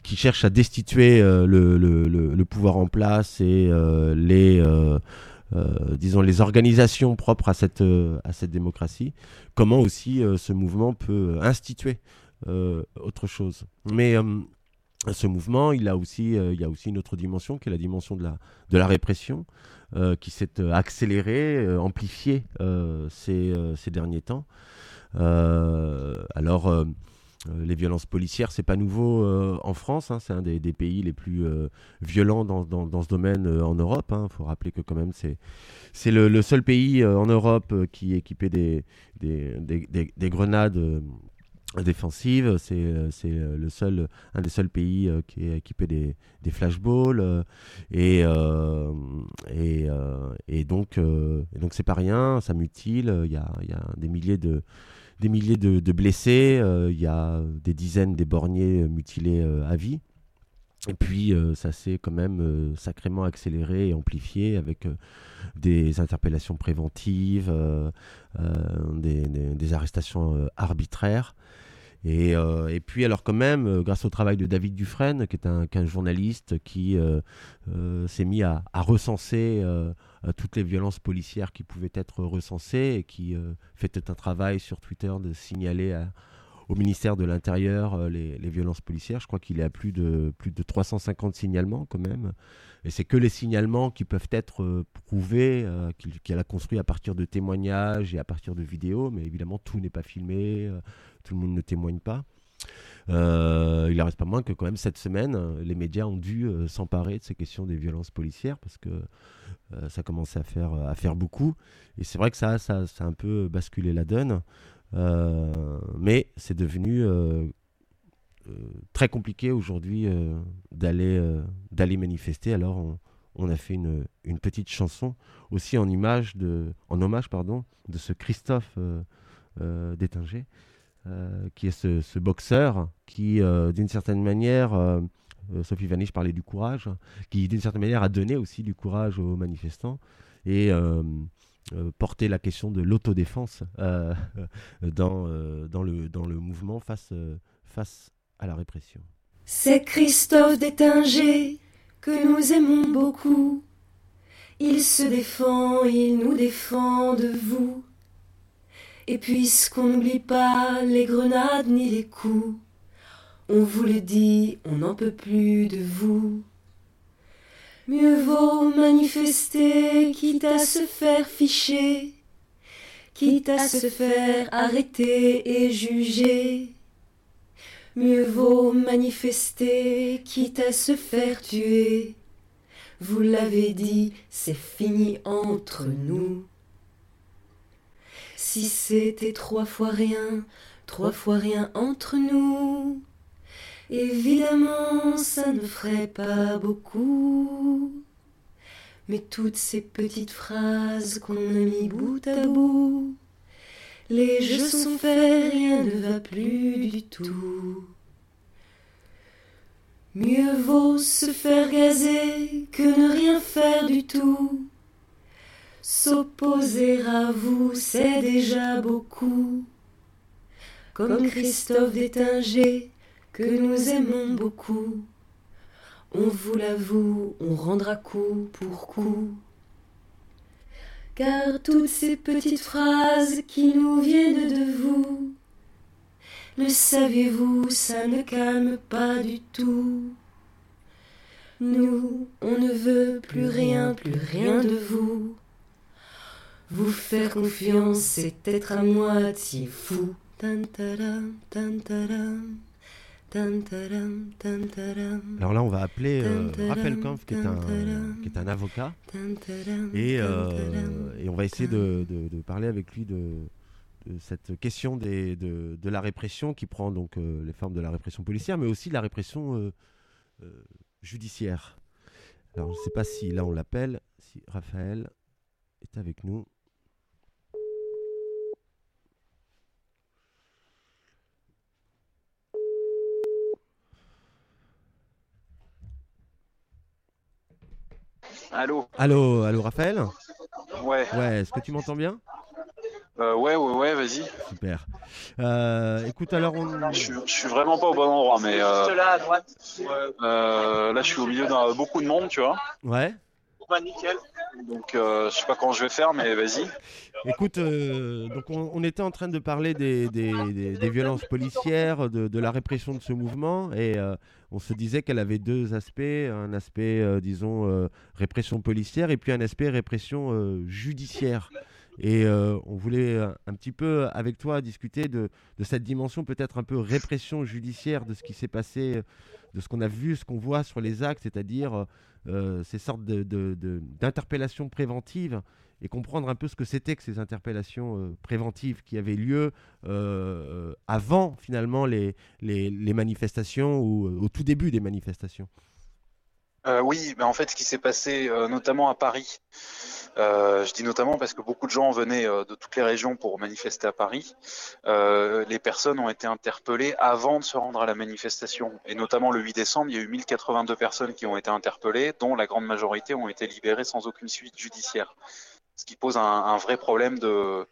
qui cherche à destituer le, pouvoir en place et les disons les organisations propres à cette à cette démocratie. Comment aussi ce mouvement peut instituer autre chose. Mais ce mouvement, il a aussi, euh, il y a aussi une autre dimension qui est la dimension de la, de la répression, euh, qui s'est euh, accélérée, amplifiée ces, ces, derniers temps. alors, les violences policières, c'est pas nouveau en France, hein, c'est un des, pays les plus violents dans, dans, dans, ce domaine en Europe. Il hein. faut rappeler que quand même c'est le, le, seul pays en Europe qui est équipé des, des, des grenades défensive. C'est euh, euh, le seul, un des seuls pays euh, qui est équipé des, des flashballs. et, et, et, donc, donc c'est pas rien, ça mutile. Il y a, y a, des milliers de des milliers de, de blessés, il y a des dizaines d'éborgnés mutilés à vie. Et puis ça s'est quand même sacrément accéléré et amplifié avec des interpellations préventives, des, arrestations arbitraires. Et, euh, puis, alors quand même, euh, grâce au travail de David Dufresne, qui est un, journaliste qui euh, s'est mis à, recenser toutes les violences policières qui pouvaient être recensées et qui fait un travail sur Twitter de signaler au ministère de l'Intérieur les, les, violences policières. Je crois qu'il est à plus de, plus de 350 signalements quand même. Et c'est que les signalements qui peuvent être prouvés, qu'il a construit à partir de témoignages et à partir de vidéos, mais évidemment tout n'est pas filmé tout le monde ne témoigne pas. Euh, il en reste pas moins que quand même cette semaine, les médias ont dû euh, s'emparer de ces questions des violences policières parce que euh, ça commençait à faire, à faire beaucoup. Et c'est vrai que ça, ça, ça, a un peu basculé la donne. Mais c'est devenu très compliqué aujourd'hui d'aller d'aller manifester. Alors on, a fait une, petite chanson aussi en, image de, en hommage pardon, de ce Christophe Détinger euh, qui est ce, boxeur qui, euh, d'une certaine manière, euh, Sophie Vanish parlait du courage, qui, d'une certaine manière, a donné aussi du courage aux manifestants et porté la question de l'autodéfense dans, dans, le, dans le mouvement face, face à la répression. C'est Christophe Détinger que nous aimons beaucoup. Il se défend, il nous défend de vous. Et puisqu'on n'oublie pas les grenades ni les coups, on vous le dit, on n'en peut plus de vous. Mieux vaut manifester, quitte à se faire ficher, quitte à se faire arrêter et juger. Mieux vaut manifester, quitte à se faire tuer. Vous l'avez dit, c'est fini entre nous. Si c'était trois fois rien, trois fois rien entre nous. Évidemment, ça ne ferait pas beaucoup. Mais toutes ces petites phrases qu'on a mis bout à bout, les jeux sont faits, rien ne va plus du tout. Mieux vaut se faire gazer que ne rien faire du tout. S'opposer à vous, c'est déjà beaucoup. Comme Christophe Détinger, que nous aimons beaucoup. On vous l'avoue, on rendra coup pour coup. Car toutes ces petites phrases qui nous viennent de vous, le saviez-vous, ça ne calme pas du tout. Nous, on ne veut plus rien, plus rien de vous. Vous faire confiance, c'est être à moitié fou. Alors là, on va appeler euh, Raphaël Kampf, qui est un, qui est un avocat, et, euh, et on va essayer de, de, de parler avec lui de, de cette question des, de, de, la répression qui prend donc euh, les formes de la répression policière, mais aussi de la répression judiciaire. Alors, je ne sais pas si là on l'appelle, si Raphaël est avec nous. Allô Allô, allô Raphaël Ouais. Ouais, est-ce que tu m'entends bien Euh, ouais, ouais, ouais, vas-y. Super. Euh, écoute, alors on... Je, suis- je suis vraiment pas au bon endroit, mais euh, là à droite. euh, là je suis au milieu d'un beaucoup de monde, tu vois. Ouais. Bah nickel. Donc euh, je sais pas comment je vais faire, mais vas-y. Écoute, euh, donc on, était en train de parler des, des- des- violences policières, de, la répression de ce mouvement, et euh, on se disait qu'elle avait deux aspects, un aspect, euh, disons, répression policière, et puis un aspect répression judiciaire. Et euh, on voulait euh, un petit peu avec toi discuter de, cette dimension peut-être un peu répression judiciaire de ce qui s'est passé, euh, de ce qu'on a vu, ce qu'on voit sur les actes, c'est-à-dire euh, ces sortes d'interpellations préventives et comprendre un peu ce que c'était que ces interpellations euh, préventives qui avaient lieu euh, avant finalement les, manifestations ou euh, au tout début des manifestations. Euh, oui, mais en fait, ce qui s'est passé euh, notamment à Paris, euh, je dis notamment parce que beaucoup de gens venaient de toutes les régions pour manifester à Paris, les personnes ont été interpellées avant de se rendre à la manifestation. Et notamment le 8 décembre, il y a eu 1082 personnes qui ont été interpellées, dont la grande majorité ont été libérées sans aucune suite judiciaire. Ce qui pose un, un vrai problème de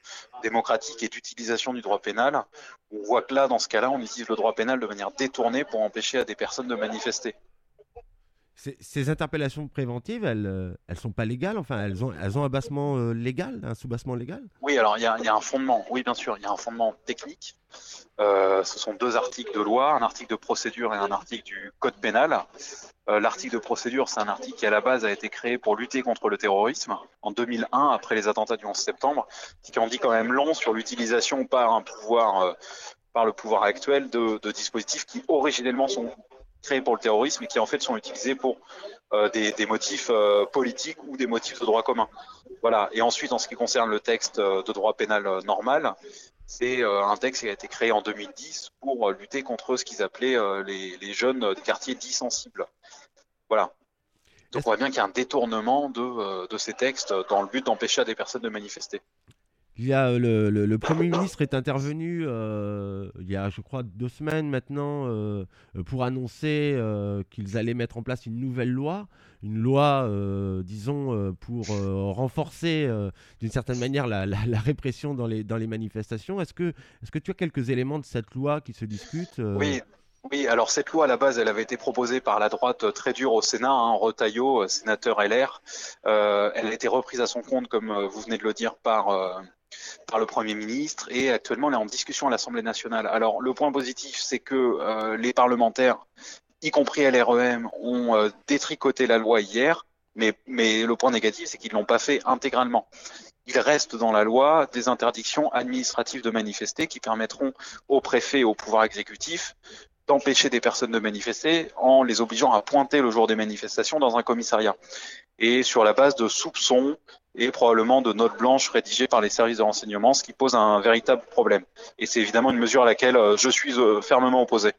démocratique et d'utilisation du droit pénal. On voit que là, dans ce cas-là, on utilise le droit pénal de manière détournée pour empêcher à des personnes de manifester. Ces, interpellations préventives, elles, euh, elles sont pas légales, enfin elles ont, elles ont un bassement euh, légal, un sous-bassement légal? Oui, alors il y a, un fondement. Oui, bien sûr, il y a un fondement technique. Euh, ce sont deux articles de loi, un article de procédure et un article du code pénal. Euh, L'article de procédure, c'est un article qui à la base a été créé pour lutter contre le terrorisme en 2001, après les attentats du 11 septembre, qui en dit quand même long sur l'utilisation par un pouvoir, euh, par le pouvoir actuel, de dispositifs qui originellement sont créés pour le terrorisme et qui en fait sont utilisés pour euh, des, motifs euh, politiques ou des motifs de droit commun. Voilà. Et ensuite, en ce qui concerne le texte euh, de droit pénal normal, c'est un texte qui a été créé en 2010 pour lutter contre ce qu'ils appelaient les, jeunes des quartiers dits sensibles. Voilà. Donc on voit bien qu'il y a un détournement de, de ces textes dans le but d'empêcher à des personnes de manifester. Il y a euh, le, le- Premier ministre est intervenu euh, il y a, je crois, deux semaines maintenant euh, pour annoncer qu'ils allaient mettre en place une nouvelle loi, une loi, disons, pour renforcer d'une certaine manière la, la- répression dans les, dans les manifestations. Est-ce que, est que tu as quelques éléments de cette loi qui se discutent Oui, oui. Alors cette loi à la base, elle avait été proposée par la droite très dure au Sénat, hein, Retailleau, sénateur LR. Elle a été reprise à son compte, comme vous venez de le dire, par par le Premier ministre et actuellement elle est en discussion à l'Assemblée nationale. Alors le point positif, c'est que euh, les parlementaires, y compris LREM, ont euh, détricoté la loi hier, mais, mais le point négatif, c'est qu'ils l'ont pas fait intégralement. Il reste dans la loi des interdictions administratives de manifester qui permettront au préfet et au pouvoir exécutif d'empêcher des personnes de manifester en les obligeant à pointer le jour des manifestations dans un commissariat. Et sur la base de soupçons et probablement de notes blanches rédigées par les services de renseignement, ce qui pose un véritable problème. Et c'est évidemment une mesure à laquelle euh, je suis euh, fermement opposé.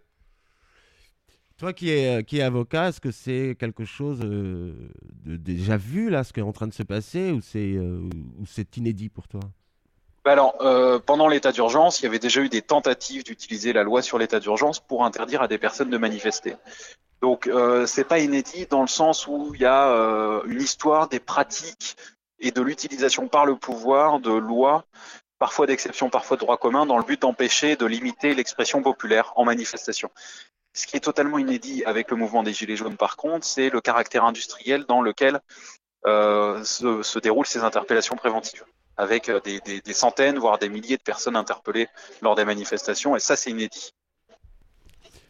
Toi qui es, qui est avocat, est-ce que c'est quelque chose de déjà vu là, ce qui est en train de se passer, ou c'est inédit pour toi? Bah alors, pendant l'état d'urgence, il y avait déjà eu des tentatives d'utiliser la loi sur l'état d'urgence pour interdire à des personnes de manifester. Donc, euh, c'est pas inédit dans le sens où il y a une histoire des pratiques et de l'utilisation par le pouvoir de lois, parfois d'exception, parfois de droit commun, dans le but d'empêcher, de limiter l'expression populaire en manifestation. Ce qui est totalement inédit avec le mouvement des Gilets jaunes, par contre, c'est le caractère industriel dans lequel euh, se, déroulent ces interpellations préventives, avec euh, des, des, des, centaines, voire des milliers de personnes interpellées lors des manifestations, et ça, c'est inédit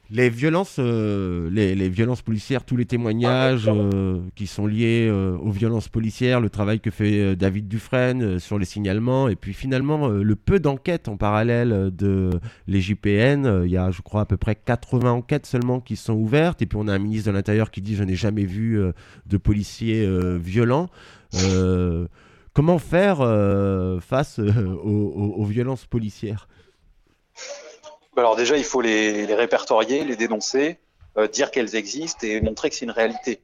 les violences, euh, les, violences policières, tous les témoignages euh, qui sont liés euh, aux violences policières, le travail que fait David Dufresne sur les signalements, et puis finalement le peu d'enquêtes en parallèle de les JPN. Il y a, je crois, à peu près 80 enquêtes seulement qui sont ouvertes, et puis on a un ministre de l'Intérieur qui dit je n'ai jamais vu de policiers violents. Comment faire face aux violences policières? Bah, alors déjà, il faut les, répertorier, les dénoncer, euh, dire qu'elles existent et montrer que c'est une réalité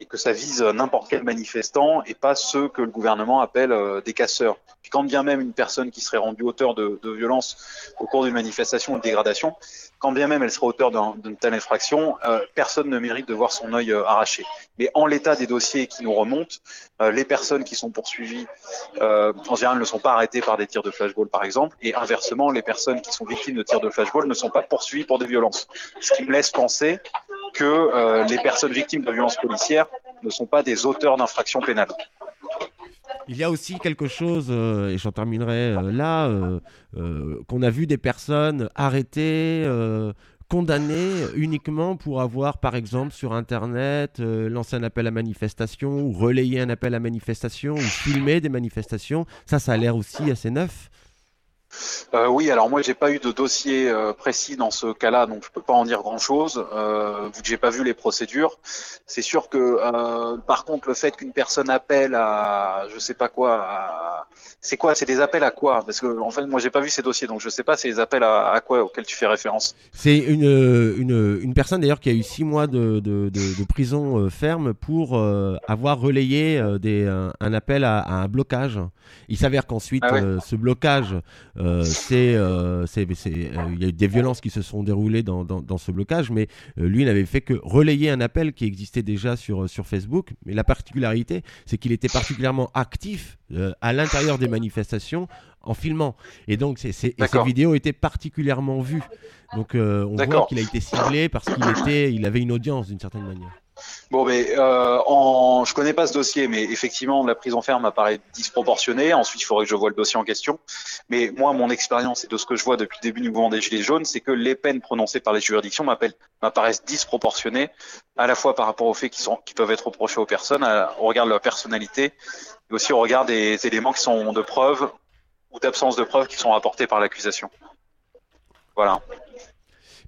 et que ça vise n'importe quel manifestant et pas ceux que le gouvernement appelle euh, des casseurs. Puis quand bien même une personne qui serait rendue auteur de, de violence au cours d'une manifestation ou de dégradation, quand bien même elle serait auteur d'une telle infraction, euh, personne ne mérite de voir son œil euh, arraché. Mais en l'état des dossiers qui nous remontent, euh, les personnes qui sont poursuivies, en général, ne sont pas arrêtées par des tirs de flashball, par exemple, et inversement, les personnes qui sont victimes de tirs de flashball ne sont pas poursuivies pour des violences. Ce qui me laisse penser que les personnes victimes de violences policières ne sont pas des auteurs d'infractions pénales. Il y a aussi quelque chose, euh, et j'en terminerai euh, là, euh, qu'on a vu des personnes arrêtées, condamnées uniquement pour avoir, par exemple, sur Internet, lancé un appel à manifestation, ou relayé un appel à manifestation, ou filmé des manifestations. Ça, ça a l'air aussi assez neuf. Euh, oui, alors moi j'ai pas eu de dossier euh, précis dans ce cas-là, donc je peux pas en dire grand-chose euh, vu que j'ai pas vu les procédures. C'est sûr que par contre le fait qu'une personne appelle à je sais pas quoi, c'est quoi C'est des appels à quoi? Parce que en fait moi j'ai pas vu ces dossiers, donc je sais pas c'est des appels à, à, quoi auxquels tu fais référence. C'est une, une, une personne d'ailleurs qui a eu six mois de, de, de, de prison ferme pour avoir relayé des, un, appel à, à, un blocage. Il s'avère qu'ensuite ah ce blocage c'est, euh, euh, il y a eu des violences qui se sont déroulées dans, dans, ce blocage, mais lui n'avait fait que relayer un appel qui existait déjà sur, sur Facebook. Mais la particularité, c'est qu'il était particulièrement actif à l'intérieur des manifestations en filmant. Et donc, ces vidéos étaient particulièrement vues. Donc, on voit qu'il a été ciblé parce qu'il était, il avait une audience d'une certaine manière. Bon, mais euh, en... je connais pas ce dossier, mais effectivement, la prise en ferme apparaît disproportionnée. Ensuite, il faudrait que je vois le dossier en question. Mais moi, mon expérience et de ce que je vois depuis le début du mouvement des Gilets jaunes, c'est que les peines prononcées par les juridictions m'apparaissent disproportionnées, à la fois par rapport aux faits qui, sont, qui peuvent être reprochés aux personnes, au regard de leur personnalité, et aussi au regard des éléments qui sont de preuve ou d'absence de preuve qui sont rapportés par l'accusation. Voilà.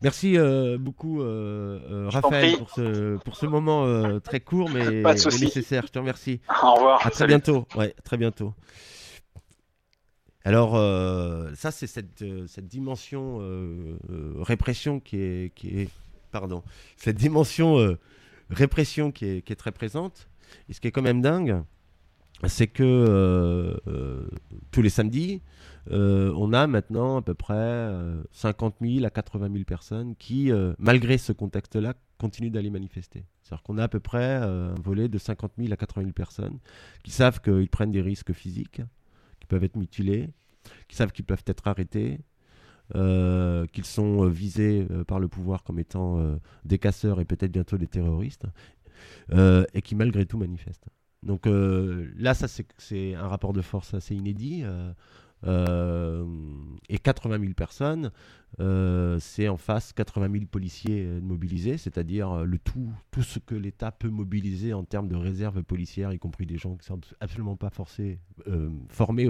Merci euh, beaucoup, euh, euh, Raphaël, pour ce, pour ce moment très court mais, nécessaire. Je te remercie. Au revoir. À très bientôt. Ouais, très bientôt. Alors, ça, c'est cette, cette dimension répression qui est, qui est. Pardon. Cette dimension répression qui est, qui est très présente. Et ce qui est quand même dingue, c'est que tous les samedis, euh, on a maintenant à peu près 50 euh, 000 à 80 000 personnes qui, euh, malgré ce contexte-là, continuent d'aller manifester. C'est-à-dire qu'on a à peu près un volet de 50 000 à 80 000 personnes qui savent qu'ils prennent des risques physiques, qui peuvent être mutilés, qui savent qu'ils peuvent être arrêtés, qu'ils sont visés par le pouvoir comme étant des casseurs et peut-être bientôt des terroristes, et qui malgré tout manifestent. Donc là, ça c'est un rapport de force assez inédit. Euh, et 80 000 personnes, euh, c'est en face 80 000 policiers euh, mobilisés, c'est-à-dire le tout, tout ce que l'État peut mobiliser en termes de réserve policière, y compris des gens qui ne sont absolument pas forcés, formés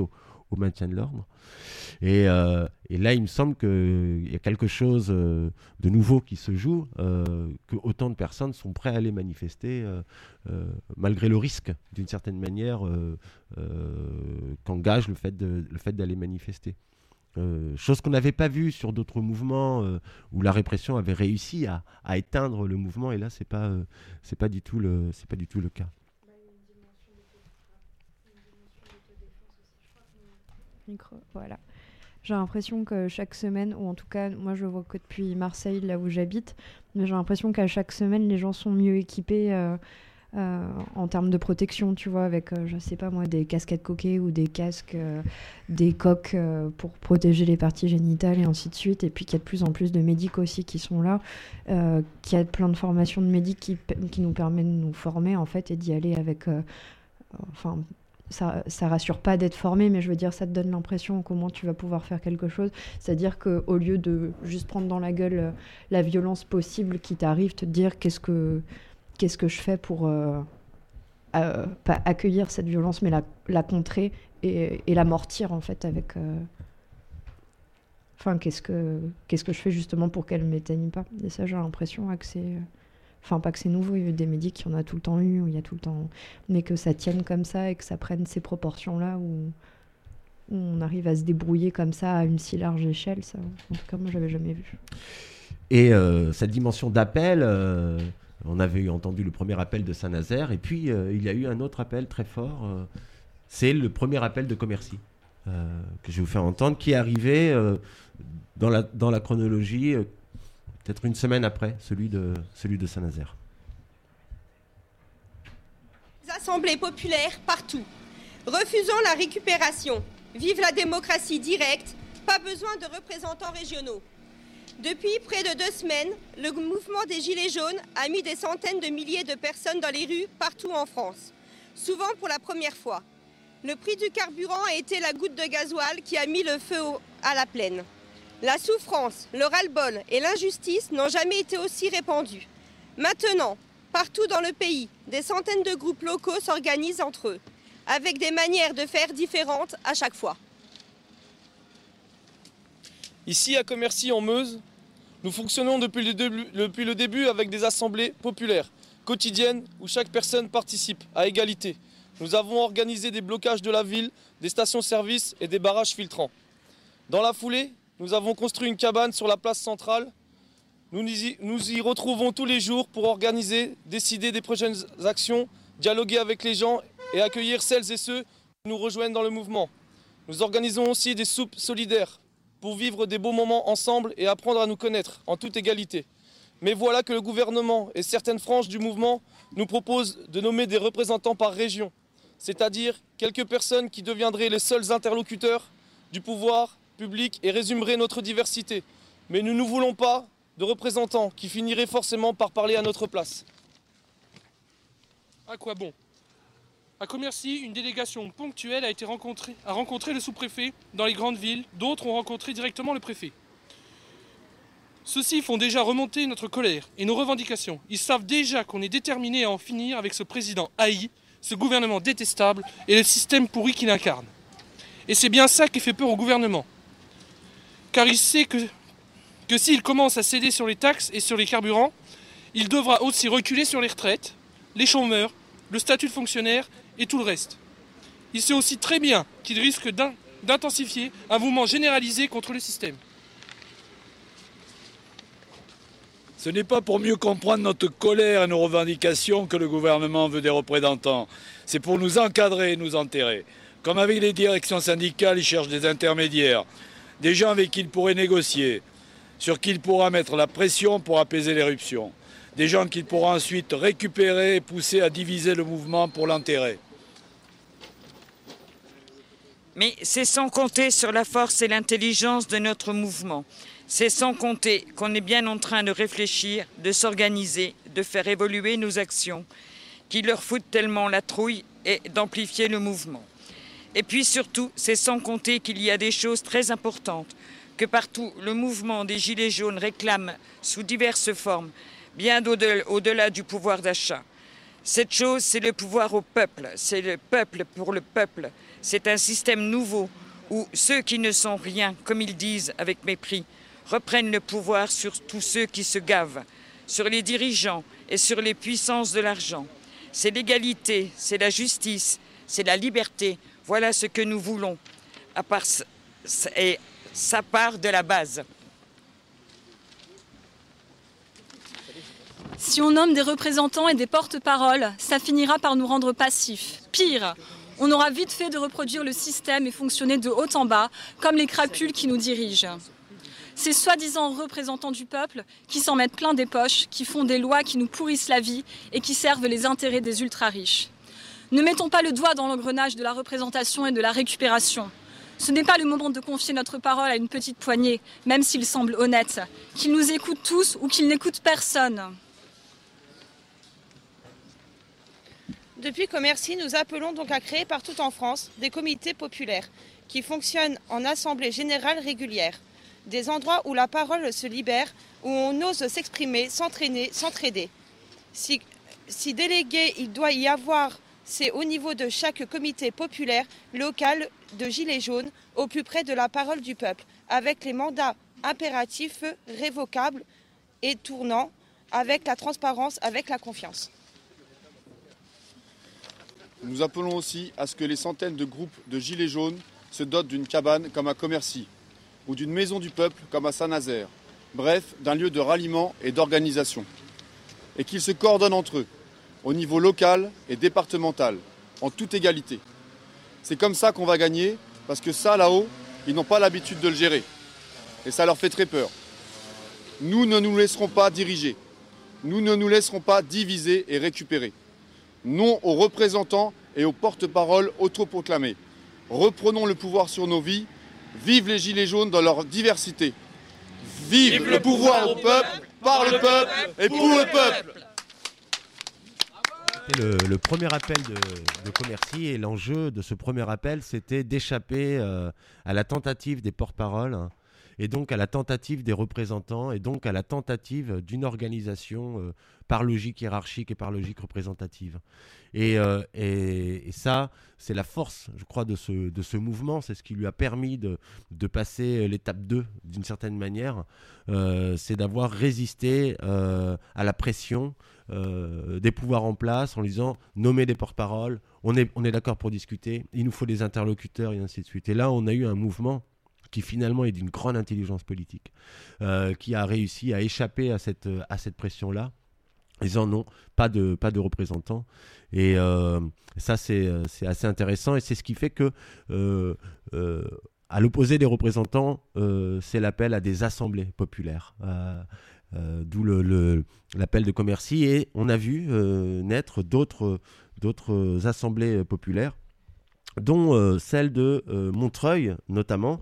au maintien de l'ordre. Et, euh, là, il me semble qu'il y a quelque chose euh, de nouveau qui se joue, euh, que autant de personnes sont prêtes à aller manifester, malgré le risque, d'une certaine manière, qu'engage le fait d'aller manifester. chose qu'on n'avait pas vue sur d'autres mouvements où la répression avait réussi à, éteindre le mouvement et là c'est pas du tout le c'est pas du tout le cas. Voilà. J'ai l'impression que chaque semaine, ou en tout cas, moi je vois que depuis Marseille, là où j'habite, mais j'ai l'impression qu'à chaque semaine, les gens sont mieux équipés euh, euh, en termes de protection, tu vois, avec, euh, je sais pas moi, des casquettes coquées ou des casques, des coques pour protéger les parties génitales et ainsi de suite. Et puis qu'il y a de plus en plus de médics aussi qui sont là, qu'il y a plein de formations de médics qui, nous permettent de nous former en fait et d'y aller avec. Ça, ça rassure pas d'être formé, mais je veux dire, ça te donne l'impression comment tu vas pouvoir faire quelque chose. C'est-à-dire qu'au lieu de juste prendre dans la gueule euh, la violence possible qui t'arrive, te dire qu'est-ce que, qu'est-ce que je fais pour euh, euh, accueillir cette violence, mais la, la contrer et, et l'amortir en fait avec. Enfin, qu'est-ce que, qu'est-ce que je fais justement pour qu'elle m'éteigne pas Et ça, j'ai l'impression que c'est Enfin, pas que c'est nouveau, il y a des médics qui en a tout le temps eu, il y a tout le temps. Mais que ça tienne comme ça et que ça prenne ces proportions-là où, on arrive à se débrouiller comme ça à une si large échelle, ça, en tout cas, moi, j'avais jamais vu. Et euh, cette dimension d'appel, euh, on avait entendu le premier appel de Saint-Nazaire, et puis euh, il y a eu un autre appel très fort. c'est le premier appel de Commercy que je vais vous faire entendre, qui est arrivé dans, la, dans la chronologie peut-être une semaine après celui de, Saint-Nazaire. Assemblées populaires partout. Refusons la récupération. Vive la démocratie directe. Pas besoin de représentants régionaux. Depuis près de deux semaines, le mouvement des Gilets jaunes a mis des centaines de milliers de personnes dans les rues partout en France, souvent pour la première fois. Le prix du carburant a été la goutte de gasoil qui a mis le feu à la plaine. La souffrance, le ras-le-bol et l'injustice n'ont jamais été aussi répandus. Maintenant, partout dans le pays, des centaines de groupes locaux s'organisent entre eux, avec des manières de faire différentes à chaque fois. Ici à Commercy en Meuse, nous fonctionnons depuis le, début, avec des assemblées populaires, quotidiennes, où chaque personne participe à égalité. Nous avons organisé des blocages de la ville, des stations-service et des barrages filtrants. Dans la foulée, nous avons construit une cabane sur la place centrale. Nous y retrouvons tous les jours pour organiser, décider des prochaines actions, dialoguer avec les gens et accueillir celles et ceux qui nous rejoignent dans le mouvement. Nous organisons aussi des soupes solidaires pour vivre des beaux moments ensemble et apprendre à nous connaître en toute égalité. Mais voilà que le gouvernement et certaines franges du mouvement nous proposent de nommer des représentants par région, c'est-à-dire quelques personnes qui deviendraient les seuls interlocuteurs du pouvoir public et résumerait notre diversité. Mais nous ne voulons pas de représentants qui finiraient forcément par parler à notre place. À quoi bon? À Commercy, une délégation ponctuelle a été rencontrée, a rencontré le sous-préfet dans les grandes villes, d'autres ont rencontré directement le préfet. Ceux-ci font déjà remonter notre colère et nos revendications. Ils savent déjà qu'on est déterminé à en finir avec ce président haï, ce gouvernement détestable et le système pourri qu'il incarne. Et c'est bien ça qui fait peur au gouvernement car il sait que, s'il commence à céder sur les taxes et sur les carburants, il devra aussi reculer sur les retraites, les chômeurs, le statut de fonctionnaire et tout le reste. Il sait aussi très bien qu'il risque d'intensifier un mouvement généralisé contre le système. Ce n'est pas pour mieux comprendre notre colère et nos revendications que le gouvernement veut des représentants. C'est pour nous encadrer et nous enterrer. Comme avec les directions syndicales, ils cherchent des intermédiaires des gens avec qui il pourrait négocier, sur qui il pourra mettre la pression pour apaiser l'éruption, des gens qu'il pourra ensuite récupérer et pousser à diviser le mouvement pour l'enterrer. Mais c'est sans compter sur la force et l'intelligence de notre mouvement. C'est sans compter qu'on est bien en train de réfléchir, de s'organiser, de faire évoluer nos actions, qui leur foutent tellement la trouille et d'amplifier le mouvement. Et puis surtout, c'est sans compter qu'il y a des choses très importantes que partout le mouvement des Gilets jaunes réclame sous diverses formes, bien au-delà du pouvoir d'achat. Cette chose, c'est le pouvoir au peuple, c'est le peuple pour le peuple. C'est un système nouveau où ceux qui ne sont rien, comme ils disent avec mépris, reprennent le pouvoir sur tous ceux qui se gavent, sur les dirigeants et sur les puissances de l'argent. C'est l'égalité, c'est la justice, c'est la liberté, voilà ce que nous voulons. Et ça part de la base. Si on nomme des représentants et des porte-paroles, ça finira par nous rendre passifs. Pire, on aura vite fait de reproduire le système et fonctionner de haut en bas, comme les crapules qui nous dirigent. Ces soi-disant représentants du peuple qui s'en mettent plein des poches, qui font des lois qui nous pourrissent la vie et qui servent les intérêts des ultra-riches. Ne mettons pas le doigt dans l'engrenage de la représentation et de la récupération. Ce n'est pas le moment de confier notre parole à une petite poignée, même s'il semble honnête, qu'ils nous écoutent tous ou qu'ils n'écoutent personne. Depuis Commercy, nous appelons donc à créer partout en France des comités populaires qui fonctionnent en assemblée générale régulière, des endroits où la parole se libère, où on ose s'exprimer, s'entraîner, s'entraider. Si, si délégué il doit y avoir, c'est au niveau de chaque comité populaire local de Gilets jaunes, au plus près de la parole du peuple, avec les mandats impératifs, révocables et tournants, avec la transparence, avec la confiance. Nous appelons aussi à ce que les centaines de groupes de gilets jaunes se dotent d'une cabane comme à Commercy, ou d'une maison du peuple comme à Saint-Nazaire, bref, d'un lieu de ralliement et d'organisation. Et qu'ils se coordonnent entre eux, au niveau local et départemental, en toute égalité. C'est comme ça qu'on va gagner, parce que ça, là-haut, ils n'ont pas l'habitude de le gérer. Et ça leur fait très peur. Nous ne nous laisserons pas diriger. Nous ne nous laisserons pas diviser et récupérer non aux représentants et aux porte-paroles autoproclamés. Reprenons le pouvoir sur nos vies. Vive les Gilets jaunes dans leur diversité. Vive, le pouvoir au peuple, par le peuple et pour le peuple. Le, le, premier appel de, de Commercy et l'enjeu de ce premier appel, c'était d'échapper euh, à la tentative des porte-paroles et donc à la tentative des représentants et donc à la tentative d'une organisation euh, par logique hiérarchique et par logique représentative. Et, euh, ça, c'est la force, je crois, de ce, mouvement. C'est ce qui lui a permis de, de passer l'étape 2 d'une certaine manière. C'est d'avoir résisté à la pression euh, des pouvoirs en place en disant nommer des porte-paroles, on est, on est d'accord pour discuter, il nous faut des interlocuteurs et ainsi de suite. Et là, on a eu un mouvement qui finalement est d'une grande intelligence politique, euh, qui a réussi à échapper à cette, à cette pression-là, en disant non, pas de, pas de représentants. Et euh, ça, c'est assez intéressant, et c'est ce qui fait que, à l'opposé des représentants, c'est l'appel à des assemblées populaires. Euh, d'où l'appel de Commercy, et on a vu naître d'autres assemblées populaires, dont celle de Montreuil notamment,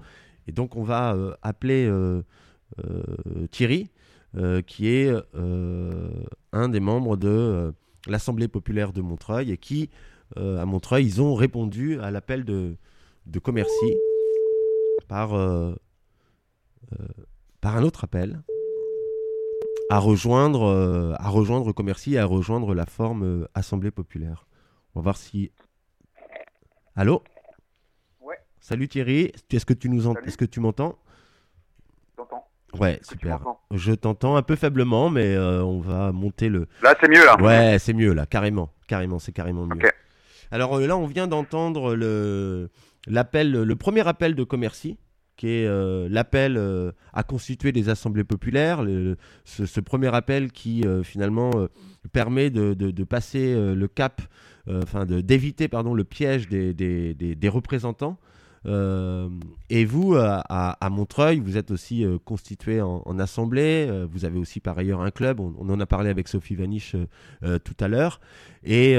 et donc on va euh, appeler euh, euh, Thierry, qui est un des membres de l'Assemblée populaire de Montreuil et qui, à Montreuil, ils ont répondu à l'appel de, Commercy par un autre appel à rejoindre, à rejoindre Commercy et à rejoindre la forme Assemblée populaire. On va voir si... Allô? Salut Thierry, est-ce que tu nous entends Est-ce que tu m'entends? T'entends. Ouais, super. Je t'entends un peu faiblement, mais euh, on va monter le. Là, c'est mieux là. Ouais, c'est mieux là, carrément, carrément, c'est carrément mieux. Alors euh, là, on vient d'entendre le l'appel, le premier appel de Commercy, qui est euh, l'appel à constituer des assemblées populaires. ce, premier appel qui finalement permet de, passer le cap, enfin d'éviter pardon le piège des, représentants. Euh, et vous, à, Montreuil, vous êtes aussi euh, constitué en, assemblée. Euh, vous avez aussi par ailleurs un club. On, en a parlé avec Sophie Vaniche tout à l'heure. Et,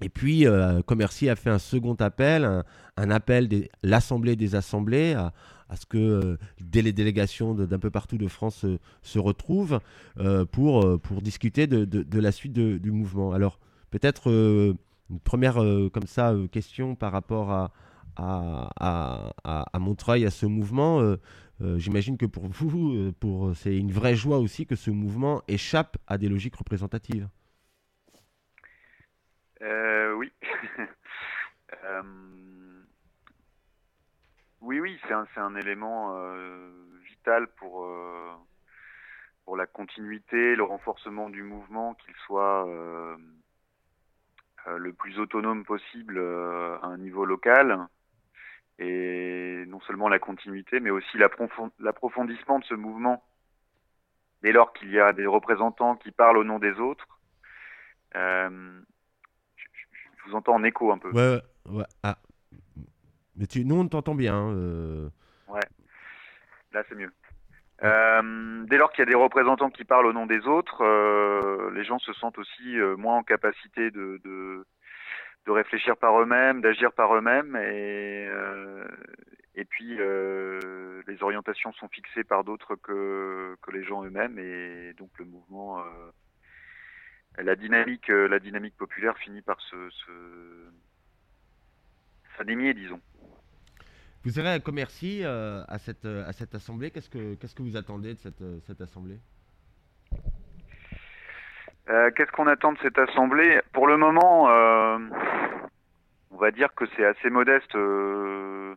et puis, Commercy a fait un second appel, un, appel de l'Assemblée des assemblées à, ce que les délégations d'un peu partout de France se retrouvent pour, pour discuter de, de, la suite du mouvement. Alors, peut-être une première comme ça question par rapport à, à, à, Montreuil, à ce mouvement. Euh, euh, j'imagine que pour vous, euh, pour, c'est une vraie joie aussi que ce mouvement échappe à des logiques représentatives. Oui. oui, oui, c'est un, un, élément vital pour, pour la continuité, le renforcement du mouvement, qu'il soit le plus autonome possible à un niveau local. Et non seulement la continuité, mais aussi l'approfond- l'approfondissement de ce mouvement. Dès lors qu'il y a des représentants qui parlent au nom des autres, euh, je- vous entends en écho un peu. Ouais, ouais. Ah. Mais tu, nous, on t'entend bien. hein, euh. Ouais, là c'est mieux. Euh, dès lors qu'il y a des représentants qui parlent au nom des autres, euh, les gens se sentent aussi moins en capacité de, de, de réfléchir par eux-mêmes, d'agir par eux-mêmes, et, et puis les orientations sont fixées par d'autres que, que les gens eux-mêmes, et donc le mouvement, la dynamique, euh, la dynamique populaire finit par se, disons. Vous serez à Commercy euh, à, cette, euh, à cette assemblée. Qu'est-ce que, qu'est-ce que vous attendez de cette, euh, cette assemblée? Euh, Qu'est-ce qu'on attend de cette assemblée? Pour le moment, euh, on va dire que c'est assez modeste. nous,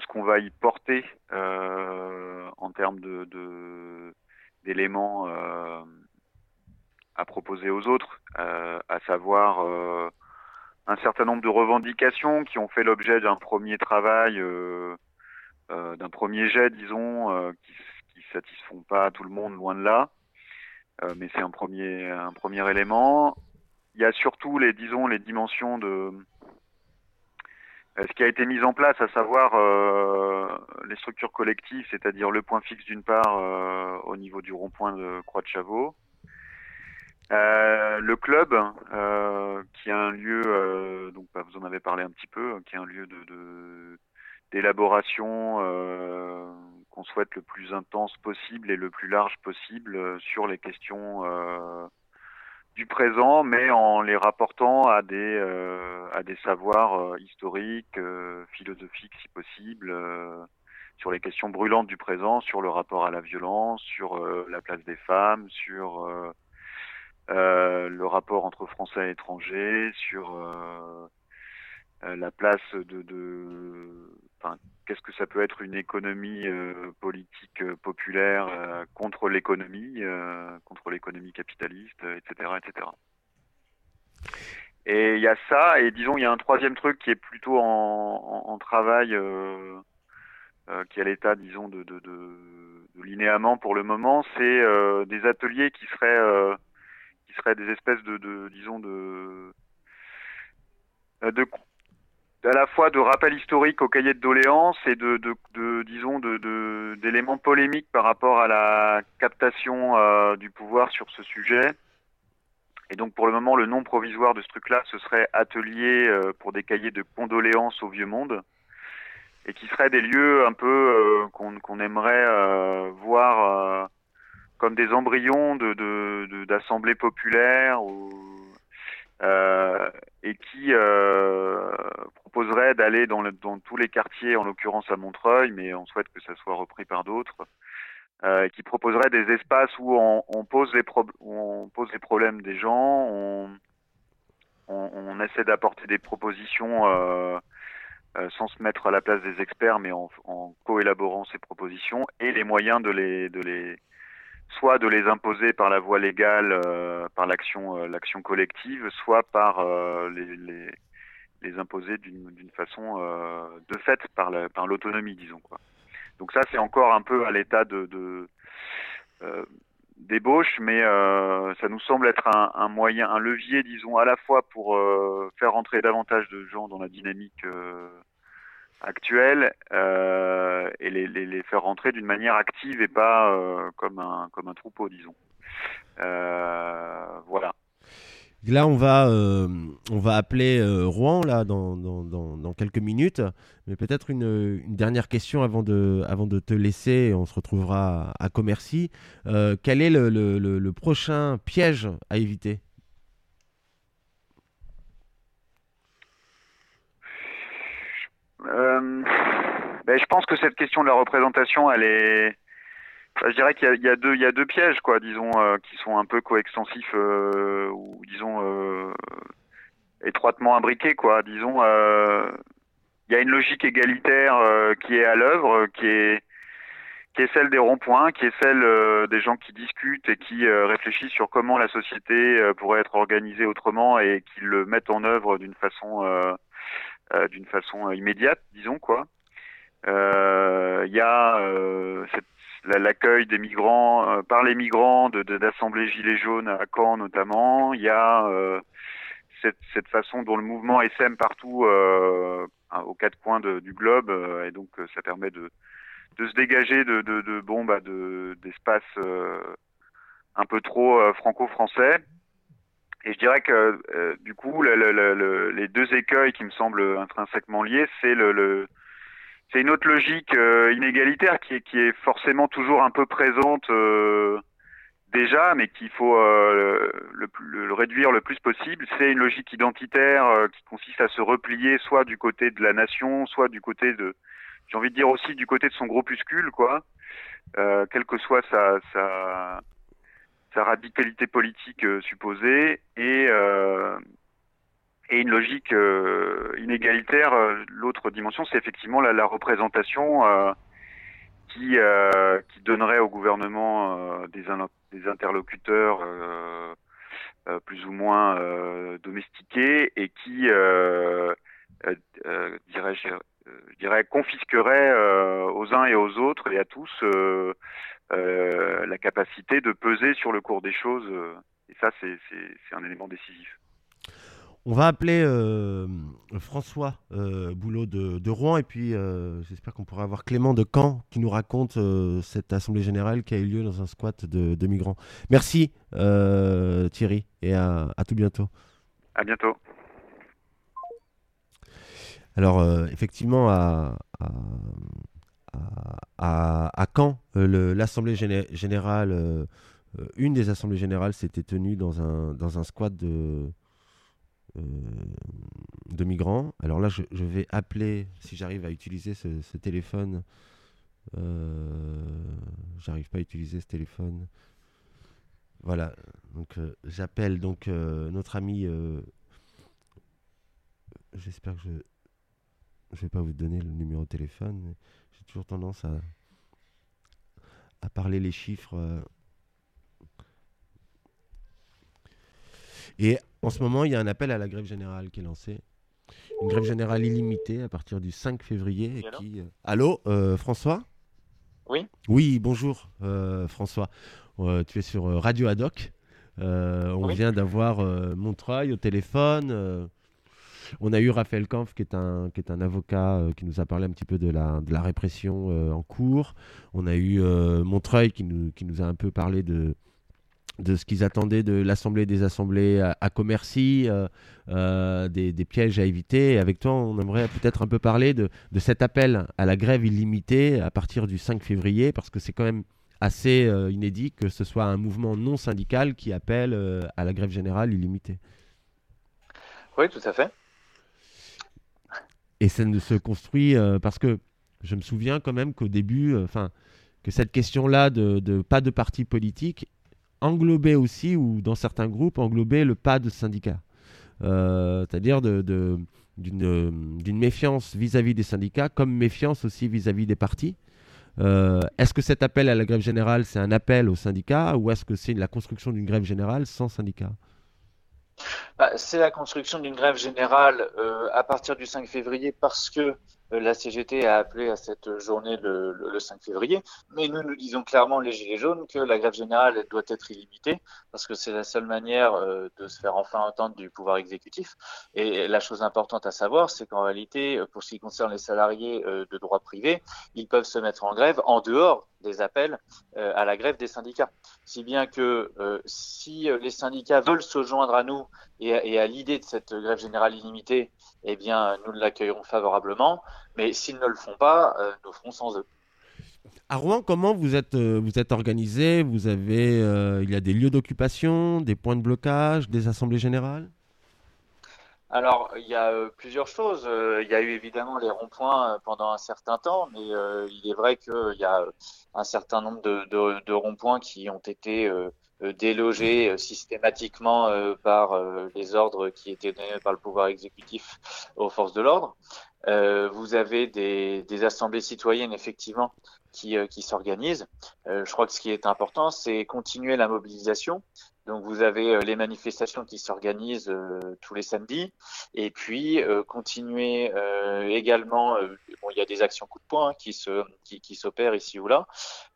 ce qu'on va y porter en termes de, d'éléments à proposer aux autres, euh, à savoir euh, un certain nombre de revendications qui ont fait l'objet d'un premier travail, euh, euh, d'un premier jet, disons, euh, qui, qui satisfont pas tout le monde, loin de là. Euh, mais c'est un premier, un premier élément. Il y a surtout les, disons, les dimensions de ce qui a été mis en place, à savoir les structures collectives, c'est-à-dire le point fixe d'une part au niveau du rond-point de Croix de Chavaux, Euh, le club, euh, qui est un lieu, euh, donc bah, vous en avez parlé un petit peu, qui est un lieu de, d'élaboration euh, qu'on souhaite le plus intense possible et le plus large possible euh, sur les questions du présent, mais en les rapportant à des à des savoirs historiques, philosophiques si possible, sur les questions brûlantes du présent, sur le rapport à la violence, sur euh, la place des femmes, sur euh, le rapport entre Français et étrangers, sur euh, euh, la place de, de enfin, qu'est-ce que ça peut être une économie euh, politique euh, populaire euh, contre l'économie, euh, contre l'économie capitaliste, euh, etc., etc. Et il y a ça, et disons, il y a un troisième truc qui est plutôt en, en- en travail, euh, euh, qui est à l'état, disons, de, de, de, de linéament pour le moment, c'est euh, des ateliers qui seraient, euh, qui seraient des espèces de, disons, de, euh, de, à la fois de rappel historique au cahier de doléances et de, disons, de, d'éléments polémiques par rapport à la captation euh, du pouvoir sur ce sujet. Et donc pour le moment, le nom provisoire de ce truc-là, ce serait atelier euh, pour des cahiers de condoléances au vieux monde, et qui seraient des lieux un peu qu'on aimerait voir comme des embryons de d'assemblées populaires euh, et qui euh, proposerait d'aller dans, dans tous les quartiers, en l'occurrence à Montreuil, mais on souhaite que ça soit repris par d'autres, euh, qui proposerait des espaces où on, pose les où on pose les problèmes des gens, on, essaie d'apporter des propositions euh, sans se mettre à la place des experts, mais en, en coélaborant ces propositions et les moyens de les, de les soit de les imposer par la voie légale, euh, par l'action euh, l'action collective, soit par euh, les, imposer d'une façon de fait par la- par l'autonomie, disons quoi. Donc ça c'est encore un peu à l'état de, de d'ébauche, mais ça nous semble être un, moyen, un levier, disons, à la fois pour faire entrer davantage de gens dans la dynamique euh, actuelle euh, et les, les, faire rentrer d'une manière active et pas euh, comme un comme un troupeau, disons. Euh, voilà. Là, on va, on va appeler Rouen là, dans, dans, dans, quelques minutes. Mais peut-être une, dernière question avant de, avant de te laisser. On se retrouvera à, Commercy. Quel est le, le- le prochain piège à éviter? Euh, ben, je pense que cette question de la représentation, elle est. je dirais qu'il y y a deux, pièges, quoi, disons, euh, qui sont un peu coextensifs euh, ou disons étroitement imbriqués, quoi. Disons, il y a une logique égalitaire qui est à l'œuvre, qui est qui est celle des ronds-points, qui est celle des gens qui discutent et qui réfléchissent sur comment la société pourrait être organisée autrement et qui le mettent en œuvre d'une façon d'une façon euh, immédiate, disons quoi. Il y a l'accueil des migrants par les migrants de d'assemblées gilets jaunes à Caen notamment. Il y a cette, cette, façon dont le mouvement SM partout aux quatre coins du globe et donc ça permet de de se dégager de, de, de bon bah de d'espace un peu trop franco-français et je dirais que euh, du coup, le, le, le, les deux écueils qui me semblent intrinsèquement liés, c'est le, c'est une autre logique euh, inégalitaire qui est, qui est forcément toujours un peu présente euh, déjà, mais qu'il faut le, le, réduire le plus possible. C'est une logique identitaire qui consiste à se replier soit du côté de la nation, soit du côté de, j'ai envie de dire aussi du côté de son groupuscule, quoi. quelle que soit sa, sa sa radicalité politique euh, supposée et, euh, et une logique euh, inégalitaire. L'autre dimension, c'est effectivement la, la représentation qui, qui donnerait au gouvernement des, des interlocuteurs plus ou moins domestiqués et qui, dirais-je, je dirais, confisquerait aux uns et aux autres et à tous euh, la capacité de peser sur le cours des choses. Euh, et ça, c'est un élément décisif. On va appeler euh, François Boulot de, Rouen et puis j'espère qu'on pourra avoir Clément de Caen qui nous raconte cette assemblée générale qui a eu lieu dans un squat de, migrants. Merci Thierry et à, tout bientôt. À bientôt. Alors effectivement à Caen, euh, l'Assemblée générale, euh, euh, une des assemblées générales s'était tenue dans un, dans un squat de, de migrants. Alors là, je, vais appeler, si j'arrive à utiliser ce, téléphone. j'arrive pas à utiliser ce téléphone. Voilà, donc j'appelle donc notre ami. J'espère que je je vais pas vous donner le numéro de téléphone toujours tendance à, à parler les chiffres. Euh. Et en ce moment, il y a un appel à la grève générale qui est lancé. Une grève générale illimitée à partir du 5 février. Et qui... Euh, allô, euh, François? Oui. Oui, bonjour François. tu es sur Radio Adoc. on vient d'avoir Montreuil au téléphone. On a eu Raphaël Kampf, qui est un, qui est un avocat, euh, qui nous a parlé un petit peu de la, de la répression euh, en cours. On a eu euh, Montreuil, qui nous, qui nous a un peu parlé de, de ce qu'ils attendaient de l'Assemblée des Assemblées à, Commercy, des, des, pièges à éviter. Et avec toi, on aimerait peut-être un peu parler de, de, cet appel à la grève illimitée à partir du 5 février, parce que c'est quand même assez inédit que ce soit un mouvement non syndical qui appelle à la grève générale illimitée. Oui, tout à fait et ça ne se construit euh, parce que je me souviens quand même qu'au début, euh, que cette question-là de, pas de parti politique englobait aussi, ou dans certains groupes, englobait le pas de syndicat. Euh, c'est-à-dire d'une méfiance vis-à-vis des syndicats, comme méfiance aussi vis-à-vis des partis. est-ce que cet appel à la grève générale, c'est un appel aux syndicats, ou est-ce que c'est la construction d'une grève générale sans syndicat bah, c'est la construction d'une grève générale euh, à partir du 5 février parce que euh, la CGT a appelé à cette journée le, le, 5 février, mais nous nous disons clairement, les Gilets jaunes, que la grève générale doit être illimitée, parce que c'est la seule manière euh, de se faire enfin entendre du pouvoir exécutif. Et la chose importante à savoir, c'est qu'en réalité, pour ce qui concerne les salariés de droit privé, ils peuvent se mettre en grève en dehors des appels à la grève des syndicats. Si bien que si les syndicats veulent se joindre à nous et, à l'idée de cette grève générale illimitée, eh bien, nous l'accueillerons favorablement. Mais s'ils ne le font pas, euh, nous ferons sans eux. À Rouen, comment vous êtes, euh, vous êtes organisé? Vous avez, euh, il y a des lieux d'occupation, des points de blocage, des assemblées générales? Alors, il y a plusieurs choses. il y a eu évidemment les ronds-points pendant un certain temps, mais il est vrai qu'il y a un certain nombre de, de ronds-points qui ont été délogés systématiquement par les ordres qui étaient donnés par le pouvoir exécutif aux forces de l'ordre. Euh, vous avez des, des, assemblées citoyennes effectivement qui, euh, qui s'organisent. Euh, je crois que ce qui est important, c'est continuer la mobilisation Donc vous avez euh, les manifestations qui s'organisent euh, tous les samedis, et puis euh, continuer également. bon, il y a des actions coup de poing hein, qui qui, s'opèrent ici ou là,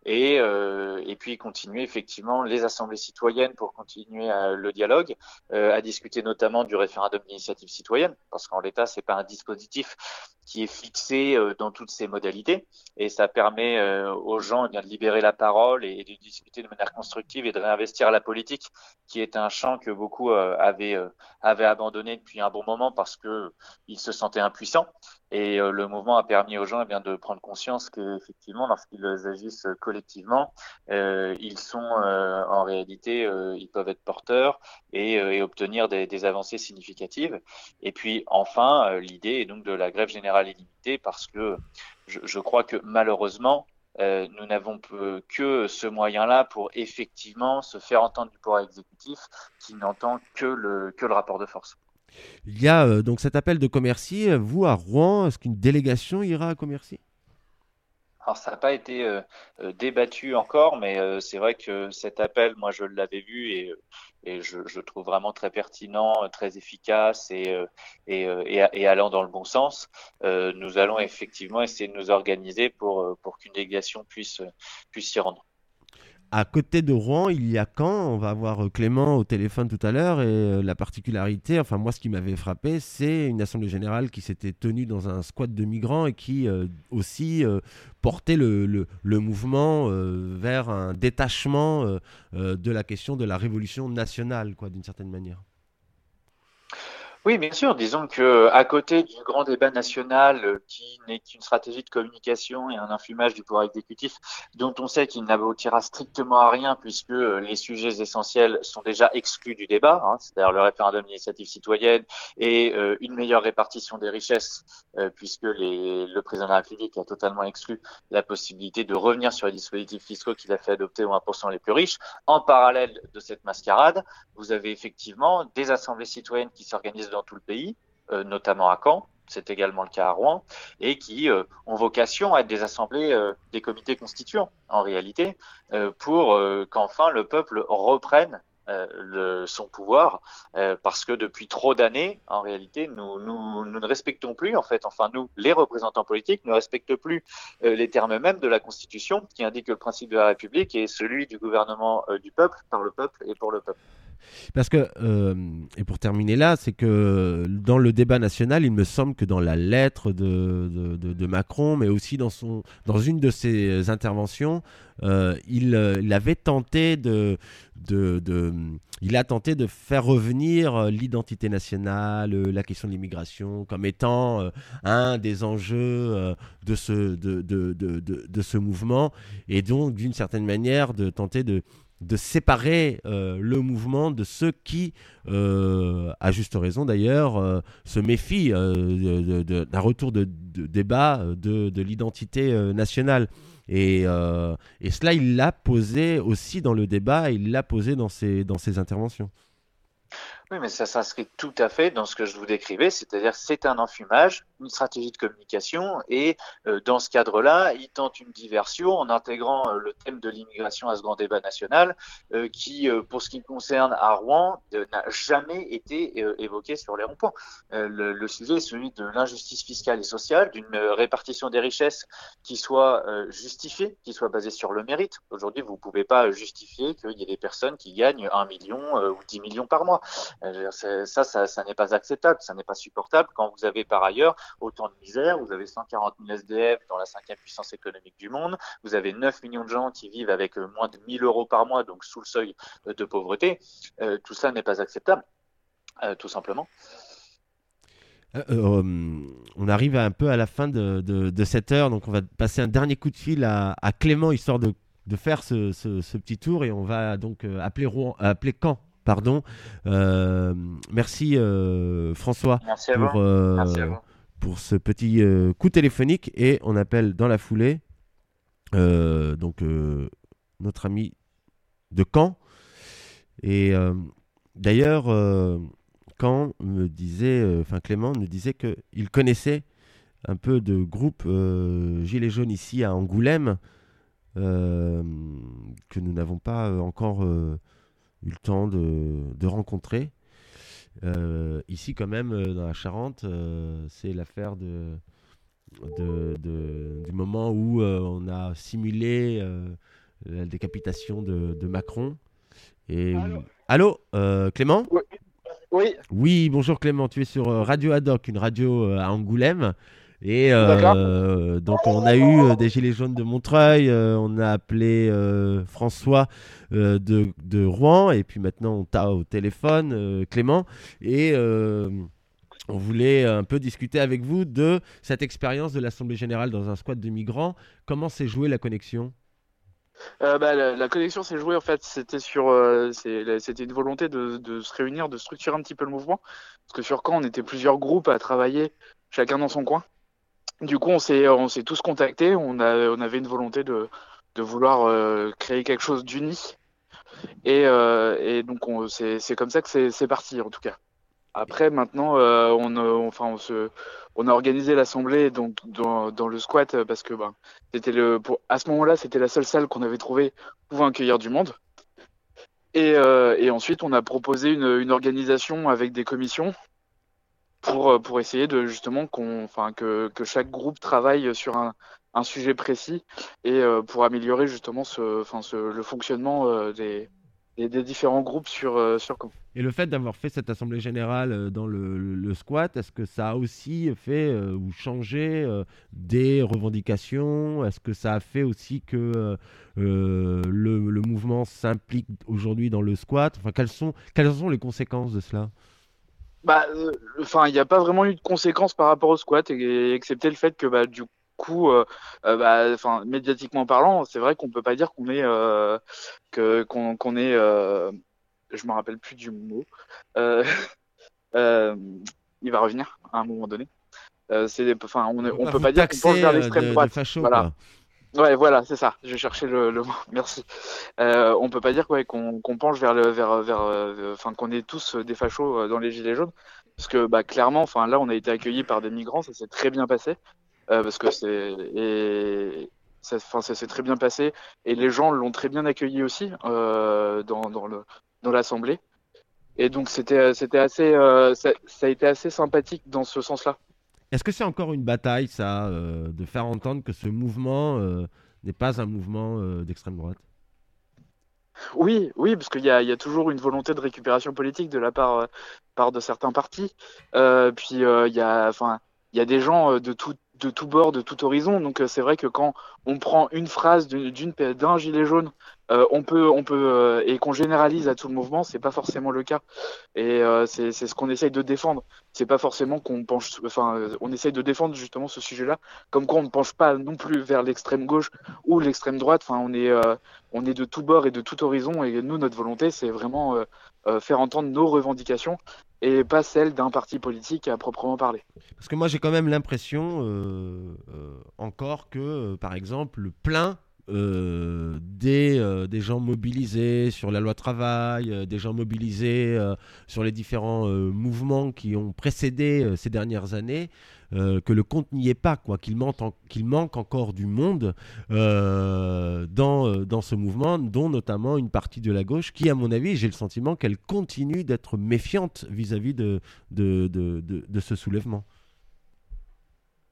et et puis continuer effectivement les assemblées citoyennes pour continuer le dialogue, à discuter notamment du référendum d'initiative citoyenne, parce qu'en l'état c'est pas un dispositif qui est fixé dans toutes ses modalités, et ça permet aux gens eh de libérer la parole et de discuter de manière constructive et de réinvestir la politique qui est un champ que beaucoup euh, avaient, euh, avaient abandonné depuis un bon moment parce que ils se sentaient impuissants. Et euh, le mouvement a permis aux gens eh bien, de prendre conscience qu'effectivement, lorsqu'ils agissent collectivement, ils sont en réalité, ils peuvent être porteurs et, obtenir des, avancées significatives. Et puis enfin, l'idée est donc de la grève générale illimitée parce que je crois que malheureusement, euh, nous n'avons que ce moyen-là pour effectivement se faire entendre du pouvoir exécutif qui n'entend que le, rapport de force. Il y a euh, donc cet appel de Commercy. Vous, à Rouen, est-ce qu'une délégation ira à Commercy? Alors ça n'a pas été euh, euh, débattu encore, mais euh, c'est vrai que cet appel, moi je l'avais vu et, je, je, trouve vraiment très pertinent, très efficace et, allant dans le bon sens. nous allons effectivement essayer de nous organiser pour, pour qu'une délégation puisse, puisse s'y rendre. À côté de Rouen, il y a Caen. On va avoir euh, Clément au téléphone tout à l'heure. Et euh, la particularité, enfin moi ce qui m'avait frappé, c'est une assemblée générale qui s'était tenue dans un squat de migrants et qui euh, aussi portait le, le, mouvement vers un détachement de la question de la révolution nationale, quoi, d'une certaine manière. Oui, bien sûr. Disons que à côté du grand débat national, euh, qui n'est qu'une stratégie de communication et un infumage du pouvoir exécutif, dont on sait qu'il n'aboutira strictement à rien puisque euh, les sujets essentiels sont déjà exclus du débat, hein, c'est-à-dire le référendum d'initiative citoyenne et euh, une meilleure répartition des richesses, puisque les, le président de la République a totalement exclu la possibilité de revenir sur les dispositifs fiscaux qu'il a fait adopter aux 1% les plus riches. En parallèle de cette mascarade, vous avez effectivement des assemblées citoyennes qui s'organisent dans tout le pays, euh, notamment à Caen, c'est également le cas à Rouen, et qui euh, ont vocation à être des assemblées, euh, des comités constituants, en réalité, pour qu'enfin le peuple reprenne le, son pouvoir, parce que depuis trop d'années, en réalité, nous, nous, ne respectons plus, en fait, enfin nous, les représentants politiques, ne respectent plus les termes mêmes de la Constitution, qui indique que le principe de la République est celui du gouvernement du peuple, par le peuple et pour le peuple. Parce que, euh, et pour terminer là, c'est que dans le débat national, il me semble que dans la lettre de, de, Macron, mais aussi dans, son, dans une de ses interventions, euh, il, il, avait tenté de, de, il a tenté de faire revenir l'identité nationale, la question de l'immigration, comme étant un des enjeux de, ce, de, de ce mouvement, et donc d'une certaine manière de tenter de de séparer euh, le mouvement de ceux qui, euh, à juste raison d'ailleurs, euh, se méfient d'un retour de, débat de, l'identité nationale. Et, cela, il l'a posé aussi dans le débat, il l'a posé dans ses interventions. Oui, mais ça s'inscrit tout à fait dans ce que je vous décrivais, c'est-à-dire c'est un enfumage, une stratégie de communication, et euh, dans ce cadre-là, il tente une diversion en intégrant euh, le thème de l'immigration à ce grand débat national, euh, qui, pour ce qui concerne à Rouen, n'a jamais été évoqué sur les ronds-points. Le, le, sujet est celui de l'injustice fiscale et sociale, d'une répartition des richesses qui soit justifiée, qui soit basée sur le mérite. Aujourd'hui, vous ne pouvez pas justifier qu'il y ait des personnes qui gagnent un million ou dix millions par mois. Euh, ça, ça, n'est pas acceptable, ça n'est pas supportable quand vous avez par ailleurs autant de misère, vous avez 140 000 SDF dans la cinquième puissance économique du monde, vous avez 9 millions de gens qui vivent avec euh, moins de 1000 euros par mois, donc sous le seuil euh, de pauvreté. tout ça n'est pas acceptable, tout simplement. on arrive un peu à la fin de, cette heure, donc on va passer un dernier coup de fil à, Clément, histoire de, faire ce, ce, petit tour, et on va donc appeler, Rouen, appeler Caen pardon. Euh, merci euh, François pour, euh, pour ce petit coup téléphonique et on appelle dans la foulée donc notre ami de Caen. Et d'ailleurs, Caen me disait, enfin Clément me disait qu'il connaissait un peu de groupe Gilets jaunes ici à Angoulême que nous n'avons pas encore eu le temps de, de rencontrer. Euh, ici, quand même, euh, dans la Charente, euh, c'est l'affaire de, de, de- du moment où euh, on a simulé la décapitation de, de Macron. Et... Allô, Clément Oui. Oui, bonjour Clément, tu es sur Radio Haddock, une radio à Angoulême. Et D'accord. euh, donc on a eu euh, des Gilets jaunes de Montreuil, euh, on a appelé euh, François euh, de, de Rouen, et puis maintenant on t'a au téléphone, euh, Clément, et euh, on voulait un peu discuter avec vous de cette expérience de l'Assemblée Générale dans un squat de migrants. Comment s'est jouée la connexion? Euh, bah, la, la connexion s'est jouée en fait, c'était sur, euh, c'était une volonté de, de se réunir, de structurer un petit peu le mouvement, parce que sur Caen on était plusieurs groupes à travailler, chacun dans son coin. Du coup on s'est on s'est tous contactés, on a on avait une volonté de de vouloir euh, créer quelque chose d'uni, et euh, et donc on c'est c'est comme ça que c'est c'est parti en tout cas. Après maintenant euh, on, euh, enfin on se on a organisé l'assemblée donc dans, dans le squat parce que ben c'était le pour à ce moment-là c'était la seule salle qu'on avait trouvée pouvant accueillir du monde. Et, euh, et ensuite on a proposé une, une organisation avec des commissions pour euh, pour essayer de justement qu'on enfin que que chaque groupe travaille sur un un sujet précis et euh, pour améliorer justement ce enfin ce le fonctionnement euh, des, des différents groupes sur euh, sur. Et le fait d'avoir fait cette assemblée générale dans le, le- squat, est-ce que ça a aussi fait ou changé des revendications? Est-ce que ça a fait aussi que le, le mouvement s'implique aujourd'hui dans le squat? Enfin, quelles sont, quelles sont les conséquences de cela? Bah, euh, enfin, il n'y a pas vraiment eu de conséquences par rapport au squat, et, excepté le fait que, bah, du coup, euh, euh, bah, enfin, médiatiquement parlant, c'est vrai qu'on peut pas dire qu'on est, euh, que, qu'on, qu'on est, euh, je me rappelle plus du mot. Euh, euh, il va revenir à un moment donné. Euh, c'est, enfin, on, pas peut pas dire qu'on taxer, vers l'extrême droite. facho, voilà. Ouais, voilà, c'est ça. Je cherchais le, mot. Merci. Euh, on peut pas dire qu'on penche vers le, vers, vers, euh, enfin, qu'on est tous euh, des fachos euh, dans les gilets jaunes, parce que bah clairement, enfin là, on a été accueillis par des migrants, ça s'est très bien passé, parce que c'est et ça, s'est très bien passé, et les gens l'ont très bien accueilli aussi dans, dans le dans l'assemblée, et donc c'était c'était assez, ça a été assez sympathique dans ce sens-là. Est-ce que c'est encore une bataille, ça, euh, de faire entendre que ce mouvement euh, n'est pas un mouvement euh, d'extrême droite? Oui, oui, parce qu'il y a, toujours une volonté de récupération politique de la part, de certains partis. Puis il y a, des gens de tout, de tout bord, de tout horizon. Donc c'est vrai que quand on prend une phrase d'un gilet jaune, euh, on peut, on peut, euh, et qu'on généralise à tout le mouvement, c'est pas forcément le cas. Et euh, c'est, ce qu'on essaye de défendre. C'est pas forcément qu'on penche, enfin, on essaye de défendre justement ce sujet-là, comme quoi on ne penche pas non plus vers l'extrême gauche ou l'extrême droite. Enfin, on est, on est de tout bord et de tout horizon. Et nous, notre volonté, c'est vraiment faire entendre nos revendications et pas celles d'un parti politique à proprement parler. Parce que moi, j'ai quand même l'impression, encore que, par exemple, le plein euh, des, euh, des gens mobilisés sur la loi travail, euh, des gens mobilisés sur les différents mouvements qui ont précédé ces dernières années, que le compte n'y est pas, quoi, qu'il manque, qu'il manque encore du monde dans, dans ce mouvement, dont notamment une partie de la gauche qui, à mon avis, j'ai le sentiment qu'elle continue d'être méfiante vis-à-vis de, de, de- de ce soulèvement.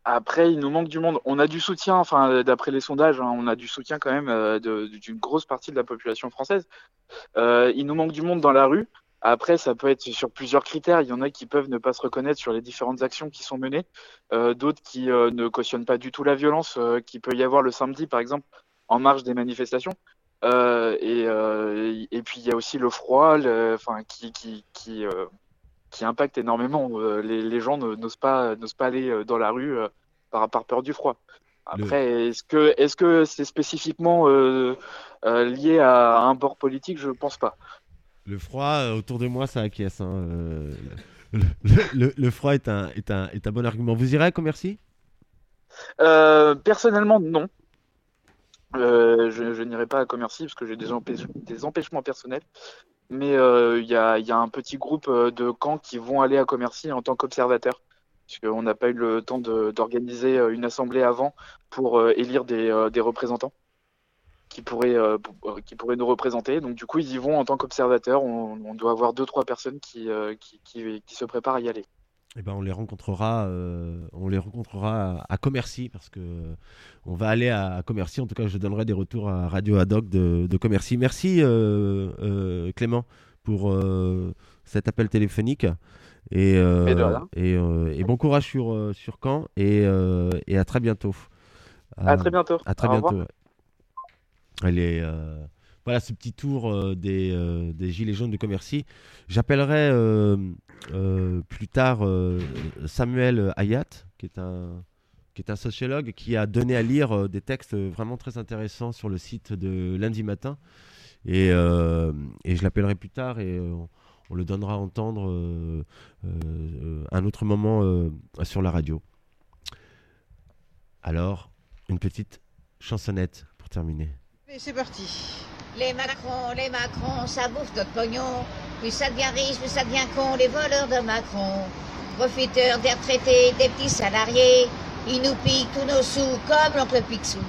Après, il nous manque du monde. On a du soutien, enfin, d'après les sondages, hein, on a du soutien quand même euh, d'une grosse partie de la population française. Euh, il nous manque du monde dans la rue. Après, ça peut être sur plusieurs critères. Il y en a qui peuvent ne pas se reconnaître sur les différentes actions qui sont menées, euh, d'autres qui euh, ne cautionnent pas du tout la violence euh, qu'il peut y avoir le samedi, par exemple, en marge des manifestations. Euh, et, euh, puis il y a aussi le froid, le- qui, qui, qui, euh, qui impacte énormément. Euh, les, les gens ne- n'osent pas, n'osent pas aller euh, dans la rue euh, par, par peur du froid. Après, est-ce que est-ce que c'est spécifiquement euh, euh, lié à un bord politique? Je pense pas. Le froid, autour de moi, ça acquiesce. hein, le, le- le- le froid est un, est, un, est un bon argument. Vous irez à Commercy? Euh, personnellement, non. Je, je n'irai pas à Commercy parce que j'ai des, des empêchements personnels. Mais euh, il y a, un petit groupe euh, de camps qui vont aller à Commercy en tant qu'observateurs. Parce qu'on n'a pas eu le temps d'organiser euh, une assemblée avant pour élire des, représentants qui pourraient, pour- qui pourraient nous représenter. Donc du coup, ils y vont en tant qu'observateurs. On, doit avoir deux, trois personnes qui se préparent à y aller. Eh ben, on les rencontrera, euh, on les rencontrera à, à Commercy parce que euh, on va aller à, à Commercy. En tout cas, je donnerai des retours à Radio Haddock de, de Commercy. Merci euh, euh, Clément pour cet appel téléphonique et, et, et bon courage sur sur Caen et, et à très bientôt. À très bientôt. À très Au bientôt. revoir. ouais. Elle est, voilà ce petit tour euh, des, euh, des Gilets jaunes de Commercy. J'appellerai euh, plus tard Samuel Hayat, qui est un qui est un sociologue qui a donné à lire des textes vraiment très intéressants sur le site de lundi matin. Et, et je l'appellerai plus tard et on, le donnera à entendre un autre moment sur la radio. Alors, une petite chansonnette pour terminer. C'est parti. Les Macron, les Macron, ça bouffe notre pognon. Plus ça devient riche, plus ça devient con, les voleurs de Macron. Profiteurs des retraités, des petits salariés. Ils nous piquent tous nos sous comme l'oncle Picsou.